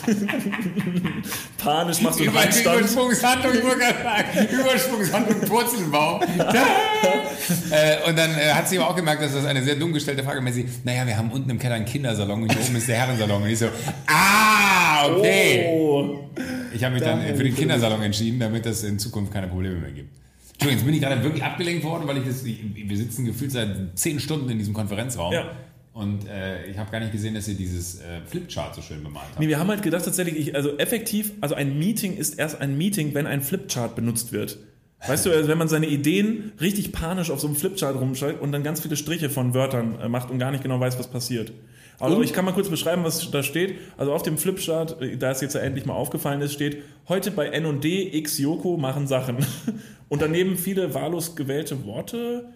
(laughs) Panisch machst du einen Handstand. Übersprungshandlung, (laughs) Übersprungshandlung, Purzelbaum. (laughs) äh, und dann äh, hat sie aber auch gemerkt, dass das eine sehr dumm gestellte Frage ist. Sie, naja, wir haben unten im Keller einen Kindersalon und hier oben ist der Herrensalon. Und ich so, ah, okay. Oh. Ich habe mich dann für den Kindersalon entschieden, damit es in Zukunft keine Probleme mehr gibt. Entschuldigung, jetzt bin ich gerade wirklich abgelenkt worden, weil ich das, wir sitzen gefühlt seit zehn Stunden in diesem Konferenzraum. Ja. Und äh, ich habe gar nicht gesehen, dass ihr dieses äh, Flipchart so schön bemalt habt. Nee, wir haben halt gedacht tatsächlich, ich, also effektiv, also ein Meeting ist erst ein Meeting, wenn ein Flipchart benutzt wird. Weißt du, also wenn man seine Ideen richtig panisch auf so einem Flipchart rumschreibt und dann ganz viele Striche von Wörtern äh, macht und gar nicht genau weiß, was passiert. Aber ich kann mal kurz beschreiben, was da steht. Also auf dem Flipchart, äh, da es jetzt ja endlich mal aufgefallen ist, steht, heute bei N&D X Yoko machen Sachen. (laughs) Und daneben viele wahllos gewählte Worte.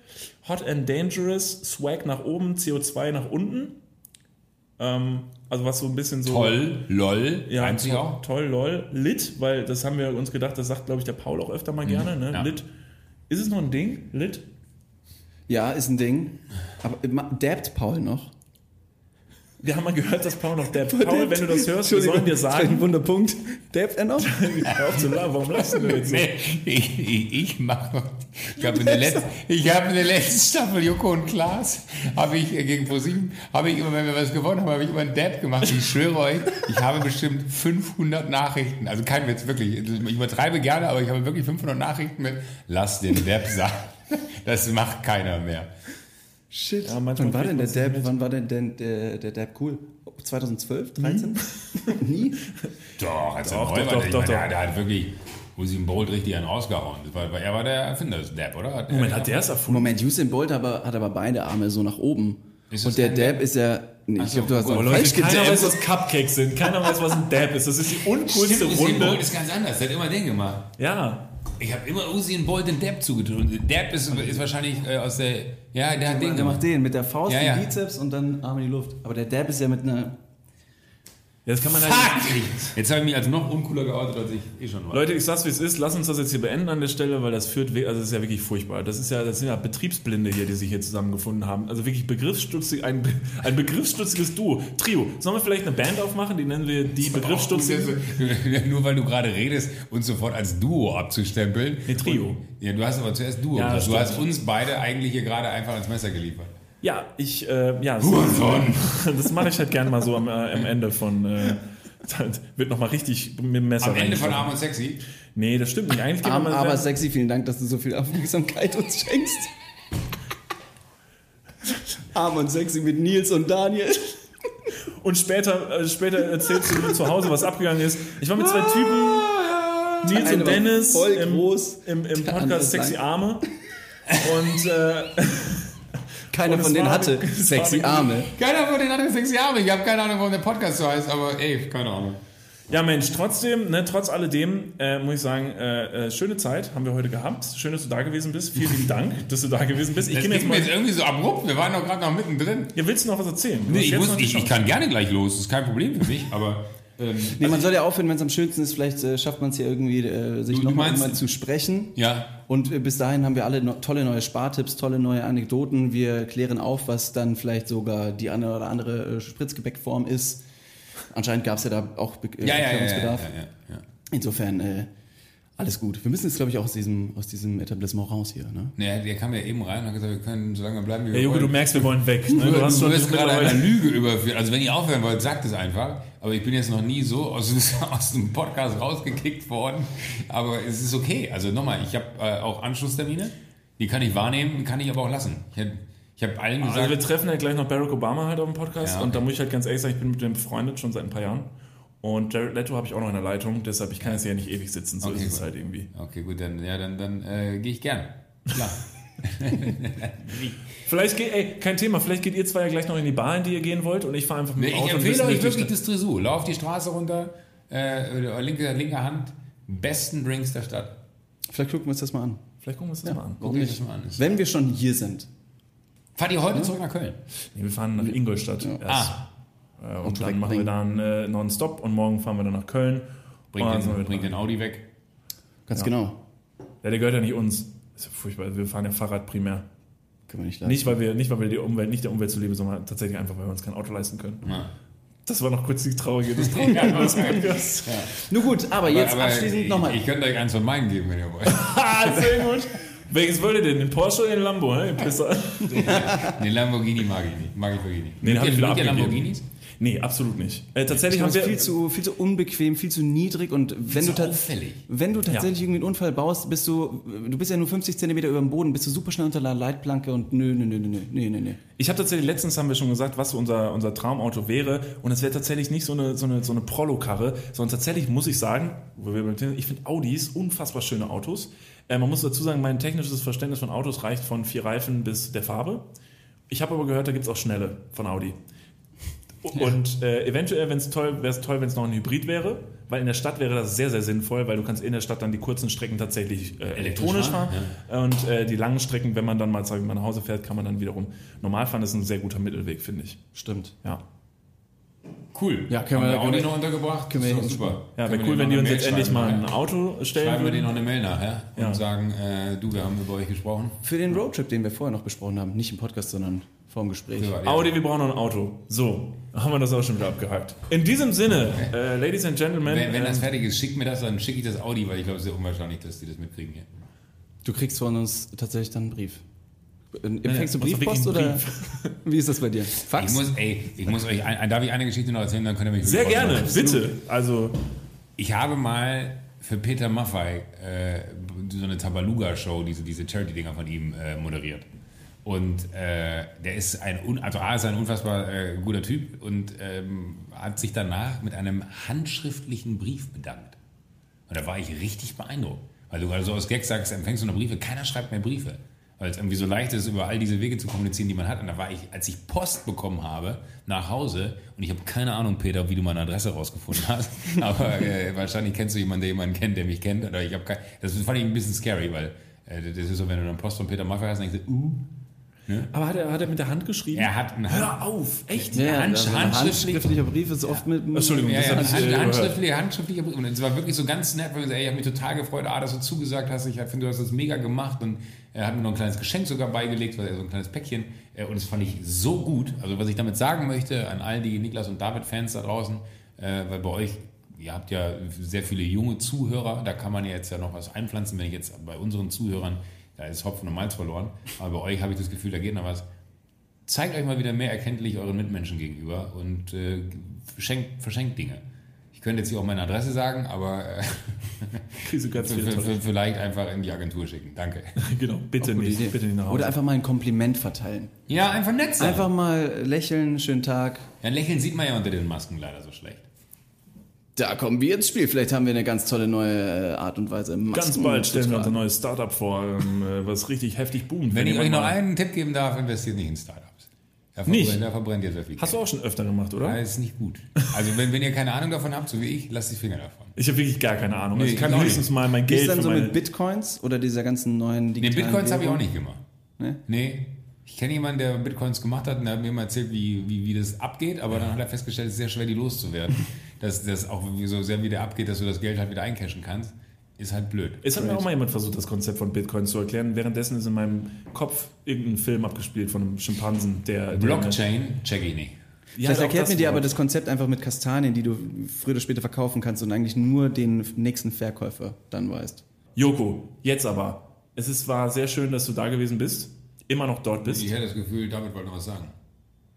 Hot and Dangerous, Swag nach oben, CO2 nach unten. Ähm, also was so ein bisschen so... Toll, lol, Ja, toll, auch. toll, lol. Lit, weil das haben wir uns gedacht, das sagt, glaube ich, der Paul auch öfter mal gerne. Ne? Mhm. ja. Lit. Ist es noch ein Ding? Lit? Ja, ist ein Ding. Aber dabbt Paul noch? Wir haben mal gehört, dass Paul noch der Paul, wenn du das hörst, wir sollen dir war ein sagen, Wunderpunkt. Dabbt er noch? (laughs) hör auf zu lachen, warum lachst du jetzt? Nee, ich, ich, ich mache. Ich habe in, der letzten- ich hab in der letzten Staffel Joko und Klaas, habe ich äh, gegen ProSieben, habe ich immer, wenn wir was gewonnen haben, habe ich immer einen Dab gemacht. Ich schwöre euch, ich habe bestimmt 500 Nachrichten. Also kein Witz, wirklich. Ich übertreibe gerne, aber ich habe wirklich 500 Nachrichten mit, lass den Dab sein. Das macht keiner mehr. Shit. Ja, wann war denn der Dab, mit. wann war denn der, der, der Dab cool? 2012, 13? (laughs) Nie? Doch, als Doch, er neu doch, war, doch, ich doch, meine, der, doch. der hat wirklich Usain Bolt richtig einen rausgehauen. War, er war der Erfinder des Dab, oder? Hat Moment, er, hat der es erfunden? Moment, Usain Bolt aber, hat aber beide Arme so nach oben. Und der Dab ist ja. Nee, ich so, glaube, du hast oh, auch Leute, falsch keiner weiß, gedabbt. was Cupcakes sind. Keiner weiß, was ein Dab ist. Das ist die uncoolste Stimmt, Usain Bolt Runde. ist ganz anders. Der hat immer den gemacht. Ja. Ich habe immer Usain Bolt den Dab zugedrückt. Dab ist, ist wahrscheinlich äh, aus der. Ja, der hat den Der macht den mit der Faust, Ja, den ja. Bizeps und dann Arm in die Luft. Aber der Dab ist ja mit einer. Das kann man halt. Fuck! Jetzt habe ich mich als noch uncooler geoutet, als ich eh schon war. Leute, ich sag's wie es ist, lass uns das jetzt hier beenden an der Stelle, weil das führt, also das ist ja wirklich furchtbar. Das ist ja, das sind ja Betriebsblinde hier, die sich hier zusammengefunden haben. Also wirklich begriffsstutzig, ein, ein begriffsstutziges Duo. Trio. Sollen wir vielleicht eine Band aufmachen? Die nennen wir die Begriffsstutzigen. (laughs) Nur weil du gerade redest, uns sofort als Duo abzustempeln. Nee, Trio. Und, ja, du hast aber zuerst Duo. Ja, du stimmt. hast uns beide eigentlich hier gerade einfach ans Messer geliefert. Ja, ich, äh, ja, Hurensohn. (laughs) das mache ich halt gerne mal so am, äh, am Ende von, äh, dann (laughs) wird nochmal richtig mit dem Messer Am Ende von. Arm und Sexy. Nee, das stimmt nicht. Eigentlich Arm, aber sexy, vielen Dank, dass du so viel Aufmerksamkeit uns schenkst. Arm und sexy mit Nils und Daniel. Und später, äh, später erzählst du mir zu Hause, was abgegangen ist. Ich war mit zwei Typen, Nils und Dennis, voll im, groß, im, im Podcast Sexy. Arme. Und äh, (laughs) (laughs) Keiner von denen hatte sexy Arme. Keiner von den anderen sechs Jahre. Ich habe keine Ahnung, warum der Podcast so heißt, aber ey, keine Ahnung. ja, Mensch, trotzdem, ne, trotz alledem, äh, muss ich sagen, äh, äh, schöne Zeit haben wir heute gehabt. Schön, dass du da gewesen bist. Vielen lieben Dank, (laughs) dass du da gewesen bist. Ich Das ging jetzt mal. jetzt irgendwie so abrupt. Wir waren doch gerade noch mittendrin. Ja, willst du noch was erzählen? Du Nee, ich, muss, ich, ich kann gerne gleich los. Das ist kein Problem für mich, aber. Ähm, Nee, man soll ja aufhören, wenn es am schönsten ist. Vielleicht äh, schafft man es ja irgendwie, äh, sich nochmal zu sprechen. ja. Und äh, bis dahin haben wir alle no tolle neue Spartipps, tolle neue Anekdoten. Wir klären auf, was dann vielleicht sogar die eine oder andere äh, Spritzgebäckform ist. Anscheinend gab es ja da auch Be äh, Ja, ja, ja, ja, ja, Erklärungsbedarf. ja, ja. Insofern äh, alles gut. Wir müssen jetzt, glaube ich, auch aus diesem, aus diesem Etablissement raus hier. Ne? Nee, der kam ja eben rein und hat gesagt, wir können so lange bleiben, wie Ja, wir Junge, wollen. du merkst, wir wollen weg. Ne? Du, Du hast du wirst gerade einer Lüge überführt. Also wenn ihr aufhören wollt, sagt es einfach. Aber ich bin jetzt noch nie so aus, (laughs) aus dem Podcast rausgekickt worden. Aber es ist okay. Also nochmal, ich habe äh, auch Anschlusstermine. Die kann ich wahrnehmen, kann ich aber auch lassen. Ich habe ich hab allen gesagt... Also wir treffen ja gleich noch Barack Obama halt auf dem Podcast Ja, und da okay. muss ich halt ganz ehrlich sagen, ich bin mit dem befreundet schon seit ein paar Jahren und Jared Leto habe ich auch noch in der Leitung, deshalb ich kann jetzt hier nicht ewig sitzen, so Okay, ist es gut. halt irgendwie. okay, gut, dann, ja, dann, dann äh, gehe ich gern. Klar. (laughs) Vielleicht geht, ey, kein Thema, vielleicht geht ihr zwei ja gleich noch in die Bar, in die ihr gehen wollt und ich fahre einfach mit Nee, dem ich Auto. empfehle bis euch wirklich das Tresur. Lauf die Straße runter, äh, linke, linke Hand, besten Drinks der Stadt. Vielleicht gucken wir uns das mal an. Vielleicht gucken wir uns das mal an. Guckt euch das mal an. Wenn wir schon hier sind. Fahrt ihr heute zurück nach Köln? Nee, wir fahren nach Ingolstadt erst. Ah, Äh, und dann wegbringen. machen wir dann äh, non-stop und morgen fahren wir dann nach Köln. bringt, Und dann den, bringt den Audi weg. Ganz Ja. genau. Ja, der gehört ja nicht uns. ist ja furchtbar. Wir fahren ja Fahrrad primär. Können wir nicht leisten. Nicht, weil wir, nicht, weil wir die Umwelt, nicht der Umwelt zuliebe, sondern tatsächlich einfach, weil wir uns kein Auto leisten können. Ja. Das war noch kurz die traurige, (laughs) das traurige Ja, des Podcasts. Nun gut, aber jetzt Aber abschließend nochmal. Ich könnte euch eins von meinen geben, wenn ihr wollt. (laughs) Ah, sehr gut. Welches wollt ihr denn? Den Porsche oder den Lambo, hä? ihr Pisser? (laughs) Den Lamborghini mag ich nicht. Mag ich wirklich nicht. Nee, den hab ich wieder abgegeben. Lamborghinis? Nee, absolut nicht. Äh, tatsächlich Ich haben wir... viel zu, viel zu unbequem, viel zu niedrig und wenn du, auffällig. wenn du tatsächlich irgendwie einen Unfall baust, bist du, du bist ja nur 50 Zentimeter über dem Boden, bist du super schnell unter der Leitplanke und nö, nö, nö, nö, nö, nö, nö. Ich habe tatsächlich, letztens haben wir schon gesagt, was so unser, unser Traumauto wäre. Und es wäre tatsächlich nicht so eine, so eine, so eine Prollo-Karre, sondern tatsächlich muss ich sagen, ich finde Audis unfassbar schöne Autos. Äh, man muss dazu sagen, mein technisches Verständnis von Autos reicht von vier Reifen bis der Farbe. Ich habe aber gehört, da gibt es auch schnelle von Audi. Und äh, eventuell wenn's toll, wäre es toll, wenn es noch ein Hybrid wäre, weil in der Stadt wäre das sehr, sehr sinnvoll, weil du kannst in der Stadt dann die kurzen Strecken tatsächlich äh, elektronisch fahren. fahren, Und äh, die langen Strecken, wenn man dann mal, sagen wir mal, nach Hause fährt, kann man dann wiederum normal fahren. Das ist ein sehr guter Mittelweg, finde ich. Stimmt. Ja. Cool. Ja, können wir- Haben können Audi wir- noch untergebracht? können wir- doch super. Ja, wäre wir cool, wenn die uns jetzt endlich mal ein? Auto stellen Schreiben wir denen noch eine Mail nachher Ja. und sagen, äh, du, wir haben über euch gesprochen. Für den Roadtrip, den wir vorher noch besprochen haben, nicht im Podcast, sondern vor dem Gespräch. Ja, Audi, wir brauchen noch ein Auto. So, haben wir das auch schon wieder abgehakt. In diesem Sinne, äh, Ladies and Gentlemen, Wenn, wenn das ähm, fertig ist, schickt mir das, dann schicke ich das Audi, weil ich glaube, es ist sehr unwahrscheinlich, dass die das mitkriegen hier. Du kriegst von uns tatsächlich dann einen Brief. Empfängst du also Briefpost oder (laughs) wie ist das bei dir? Ich Fax? muss, ey, ich muss euch, ein, darf ich eine Geschichte noch erzählen, dann könnt ihr mich sehr gerne, rausnehmen. bitte. Also, Ich habe mal für Peter Maffei äh, so eine Tabaluga-Show, diese, diese Charity-Dinger von ihm äh, moderiert. Und äh, der ist ein, also A ist ein unfassbar äh, guter Typ und ähm, hat sich danach mit einem handschriftlichen Brief bedankt. Und da war ich richtig beeindruckt. Weil du also aus Gags sagst, empfängst du noch Briefe, keiner schreibt mehr Briefe. Weil es irgendwie so leicht ist, über all diese Wege zu kommunizieren, die man hat. Und da war ich, als ich Post bekommen habe, nach Hause, und ich habe keine Ahnung, Peter, wie du meine Adresse rausgefunden hast, (laughs) aber äh, wahrscheinlich kennst du jemanden, der jemanden kennt, der mich kennt. Oder ich habe das fand ich ein bisschen scary, weil äh, das ist so, wenn du dann Post von Peter Maffay hast, dann denkst du, uh, aber hat er, hat er mit der Hand geschrieben? er hat einen Hör auf, echt? Ja, Hand- also handschriftlicher Brief ist oft mit. Entschuldigung, Ja, das ja, Hand, äh, handschriftliche, handschriftliche Brief. Und es war wirklich so ganz nett, weil ich, ey, ich habe mich total gefreut, ah, dass du zugesagt hast. Ich finde, du hast das mega gemacht. Und er hat mir noch ein kleines Geschenk sogar beigelegt, weil er so ein kleines Päckchen. Äh, Und das fand ich so gut. Also, was ich damit sagen möchte an all die Niklas und David-Fans da draußen, äh, weil bei euch, ihr habt ja sehr viele junge Zuhörer, da kann man ja jetzt ja noch was einpflanzen, wenn ich jetzt bei unseren Zuhörern, da ist Hopfen und Malz verloren. Aber bei euch habe ich das Gefühl, da geht noch was zeigt euch mal wieder mehr erkenntlich euren Mitmenschen gegenüber und äh, verschenkt, verschenkt Dinge. Ich könnte jetzt hier auch meine Adresse sagen, aber äh, (laughs) du ganz vielleicht einfach in die Agentur schicken. Danke. (laughs) Genau, bitte nicht, Idee. bitte nicht nach Hause. Oder einfach mal ein Kompliment verteilen. Ja, einfach nett sein. Einfach mal lächeln, schönen Tag. Ja, ein Lächeln sieht man ja unter den Masken leider so schlecht. Da kommen wir ins Spiel. Vielleicht haben wir eine ganz tolle neue äh, Art und Weise. Masken Ganz bald stellen wir unser tragen. neues Startup vor, ähm, äh, was richtig heftig boomt. Wenn ich ihr euch noch einen Tipp geben darf, investiert nicht in Startups. Da Nicht? da verbrennt ihr sehr viel Hast du Geld. auch schon öfter gemacht, oder? Ja, ist nicht gut. Also wenn, wenn ihr keine Ahnung davon habt, so wie ich, lasst die Finger davon. Ich habe wirklich gar keine Ahnung. Nee, ich kann ich auch höchstens mal mein Wie ist Geld dann so mit Bitcoins oder dieser ganzen neuen Nee, digitalen Bitcoins habe ich auch nicht gemacht. Nee? Nee. Ich kenne jemanden, der Bitcoins gemacht hat und der hat mir mal erzählt, wie, wie, wie das abgeht, aber dann hat er festgestellt, es ist sehr schwer, die loszuwerden. (laughs) dass das auch so sehr wieder abgeht, dass du das Geld halt wieder eincashen kannst, ist halt blöd. Es hat mir auch mal jemand versucht, das Konzept von Bitcoin zu erklären. Währenddessen ist in meinem Kopf irgendein Film abgespielt von einem Schimpansen, der... der Blockchain check ich nicht. Ja, Vielleicht erklärt das mir dir aber das Konzept einfach mit Kastanien, die du früher oder später verkaufen kannst und eigentlich nur den nächsten Verkäufer dann weißt. Joko, jetzt aber. Es ist, war sehr schön, dass du da gewesen bist. Immer noch dort bist. Ich hätte das Gefühl, David wollte noch was sagen.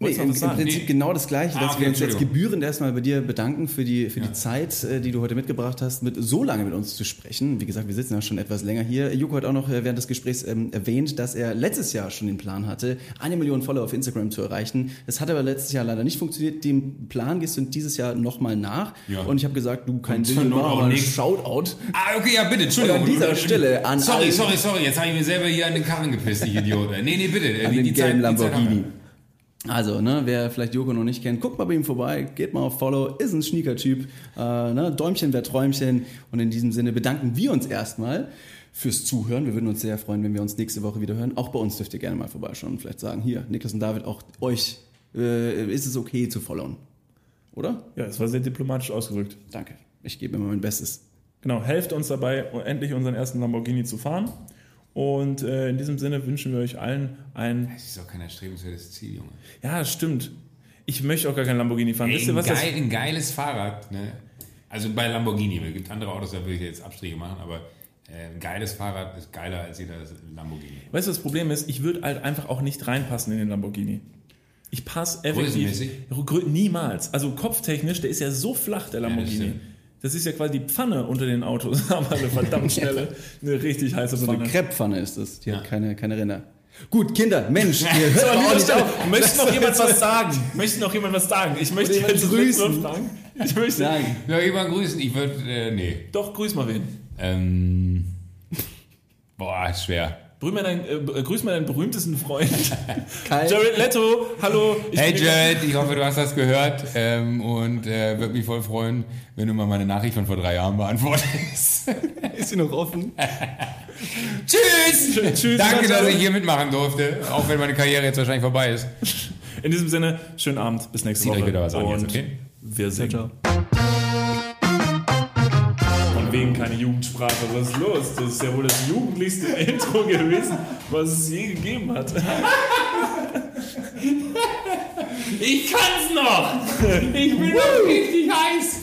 Nee, im, Im? Prinzip Nee. genau das Gleiche, Ah, dass okay, wir uns jetzt gebührend erstmal bei dir bedanken für die, für Ja. die Zeit, äh, die du heute mitgebracht hast, mit so lange mit uns zu sprechen. Wie gesagt, wir sitzen ja schon etwas länger hier. Joko hat auch noch äh, während des Gesprächs ähm, erwähnt, dass er letztes Jahr schon den Plan hatte, eine Million Follower auf Instagram zu erreichen. Das hat aber letztes Jahr leider nicht funktioniert. Dem Plan gehst du dieses Jahr nochmal nach. Ja. Und ich habe gesagt, du kein Ding, mach ein. Shoutout. Ah, okay, ja, bitte, Entschuldigung. Und an dieser Stelle an Sorry, sorry, sorry, jetzt habe ich mir selber hier an den Karren gepisst, ich Idiot. Nee, nee, bitte. An die, den die gelben Zeit, Lamborghini. Also, ne, wer vielleicht Joko noch nicht kennt, guckt mal bei ihm vorbei, geht mal auf Follow, ist ein Sneaker-Typ, äh, ne, Däumchen wäre Träumchen. Und in diesem Sinne bedanken wir uns erstmal fürs Zuhören. Wir würden uns sehr freuen, wenn wir uns nächste Woche wieder hören. Auch bei uns dürft ihr gerne mal vorbeischauen und vielleicht sagen, hier, Niklas und David, auch euch äh, ist es okay zu followen. Oder? Ja, es war sehr diplomatisch ausgedrückt. Danke. Ich gebe immer mein Bestes. Genau, helft uns dabei, endlich unseren ersten Lamborghini zu fahren. Und äh, in diesem Sinne wünschen wir euch allen ein... Das ist auch kein erstrebenswertes Ziel, Junge. Ja, das stimmt. Ich möchte auch gar kein Lamborghini fahren. Ey, Wisst ihr, ein, was das... geil, ein geiles Fahrrad, ne? Also bei Lamborghini, es gibt andere Autos, da würde ich jetzt Abstriche machen, aber äh, ein geiles Fahrrad ist geiler als jeder Lamborghini. Weißt du, das Problem ist, ich würde halt einfach auch nicht reinpassen in den Lamborghini. Ich passe effektiv. Größenmäßig? Grö- Niemals. Also kopftechnisch, der ist ja so flach, der Lamborghini. stimmt. Das, ist ja quasi die Pfanne unter den Autos, (laughs) aber eine verdammt schnelle, eine richtig heiße So eine Pfanne. Krepppfanne ist das. Die hat Ja. keine, keine Ränder. Gut, Kinder, Mensch, (laughs) ihr So, hört an auch nicht auf. möchte noch jemand was sagen? Möchte noch jemand was sagen? Ich möchte jemand jetzt grüßen? nur fragen. Ich möchte, Nein. Ja, jemand grüßen, ich würde, äh, nee. Doch, grüß mal wen. Ähm, boah, ist schwer. Grüß mal, deinen, äh, grüß mal deinen berühmtesten Freund. (laughs) Jared Leto, hallo. Ich Hey Jared, ich hoffe, du hast das gehört ähm, und äh, würde mich voll freuen, wenn du mal meine Nachricht von vor drei Jahren beantwortest. (laughs) Ist sie noch offen? (laughs) Tschüss! Tschüss, Danke, dass ich hier mitmachen durfte, auch wenn meine Karriere jetzt wahrscheinlich vorbei ist. In diesem Sinne, schönen Abend, bis nächste Woche. euch wieder was an jetzt, Und okay? Wir singen. Ciao. Von wegen keine Jugendsprache. Was ist los? Das ist ja wohl das jugendlichste (laughs) Intro gewesen, was es je gegeben hat. Ich kann's noch! Ich bin noch richtig heiß!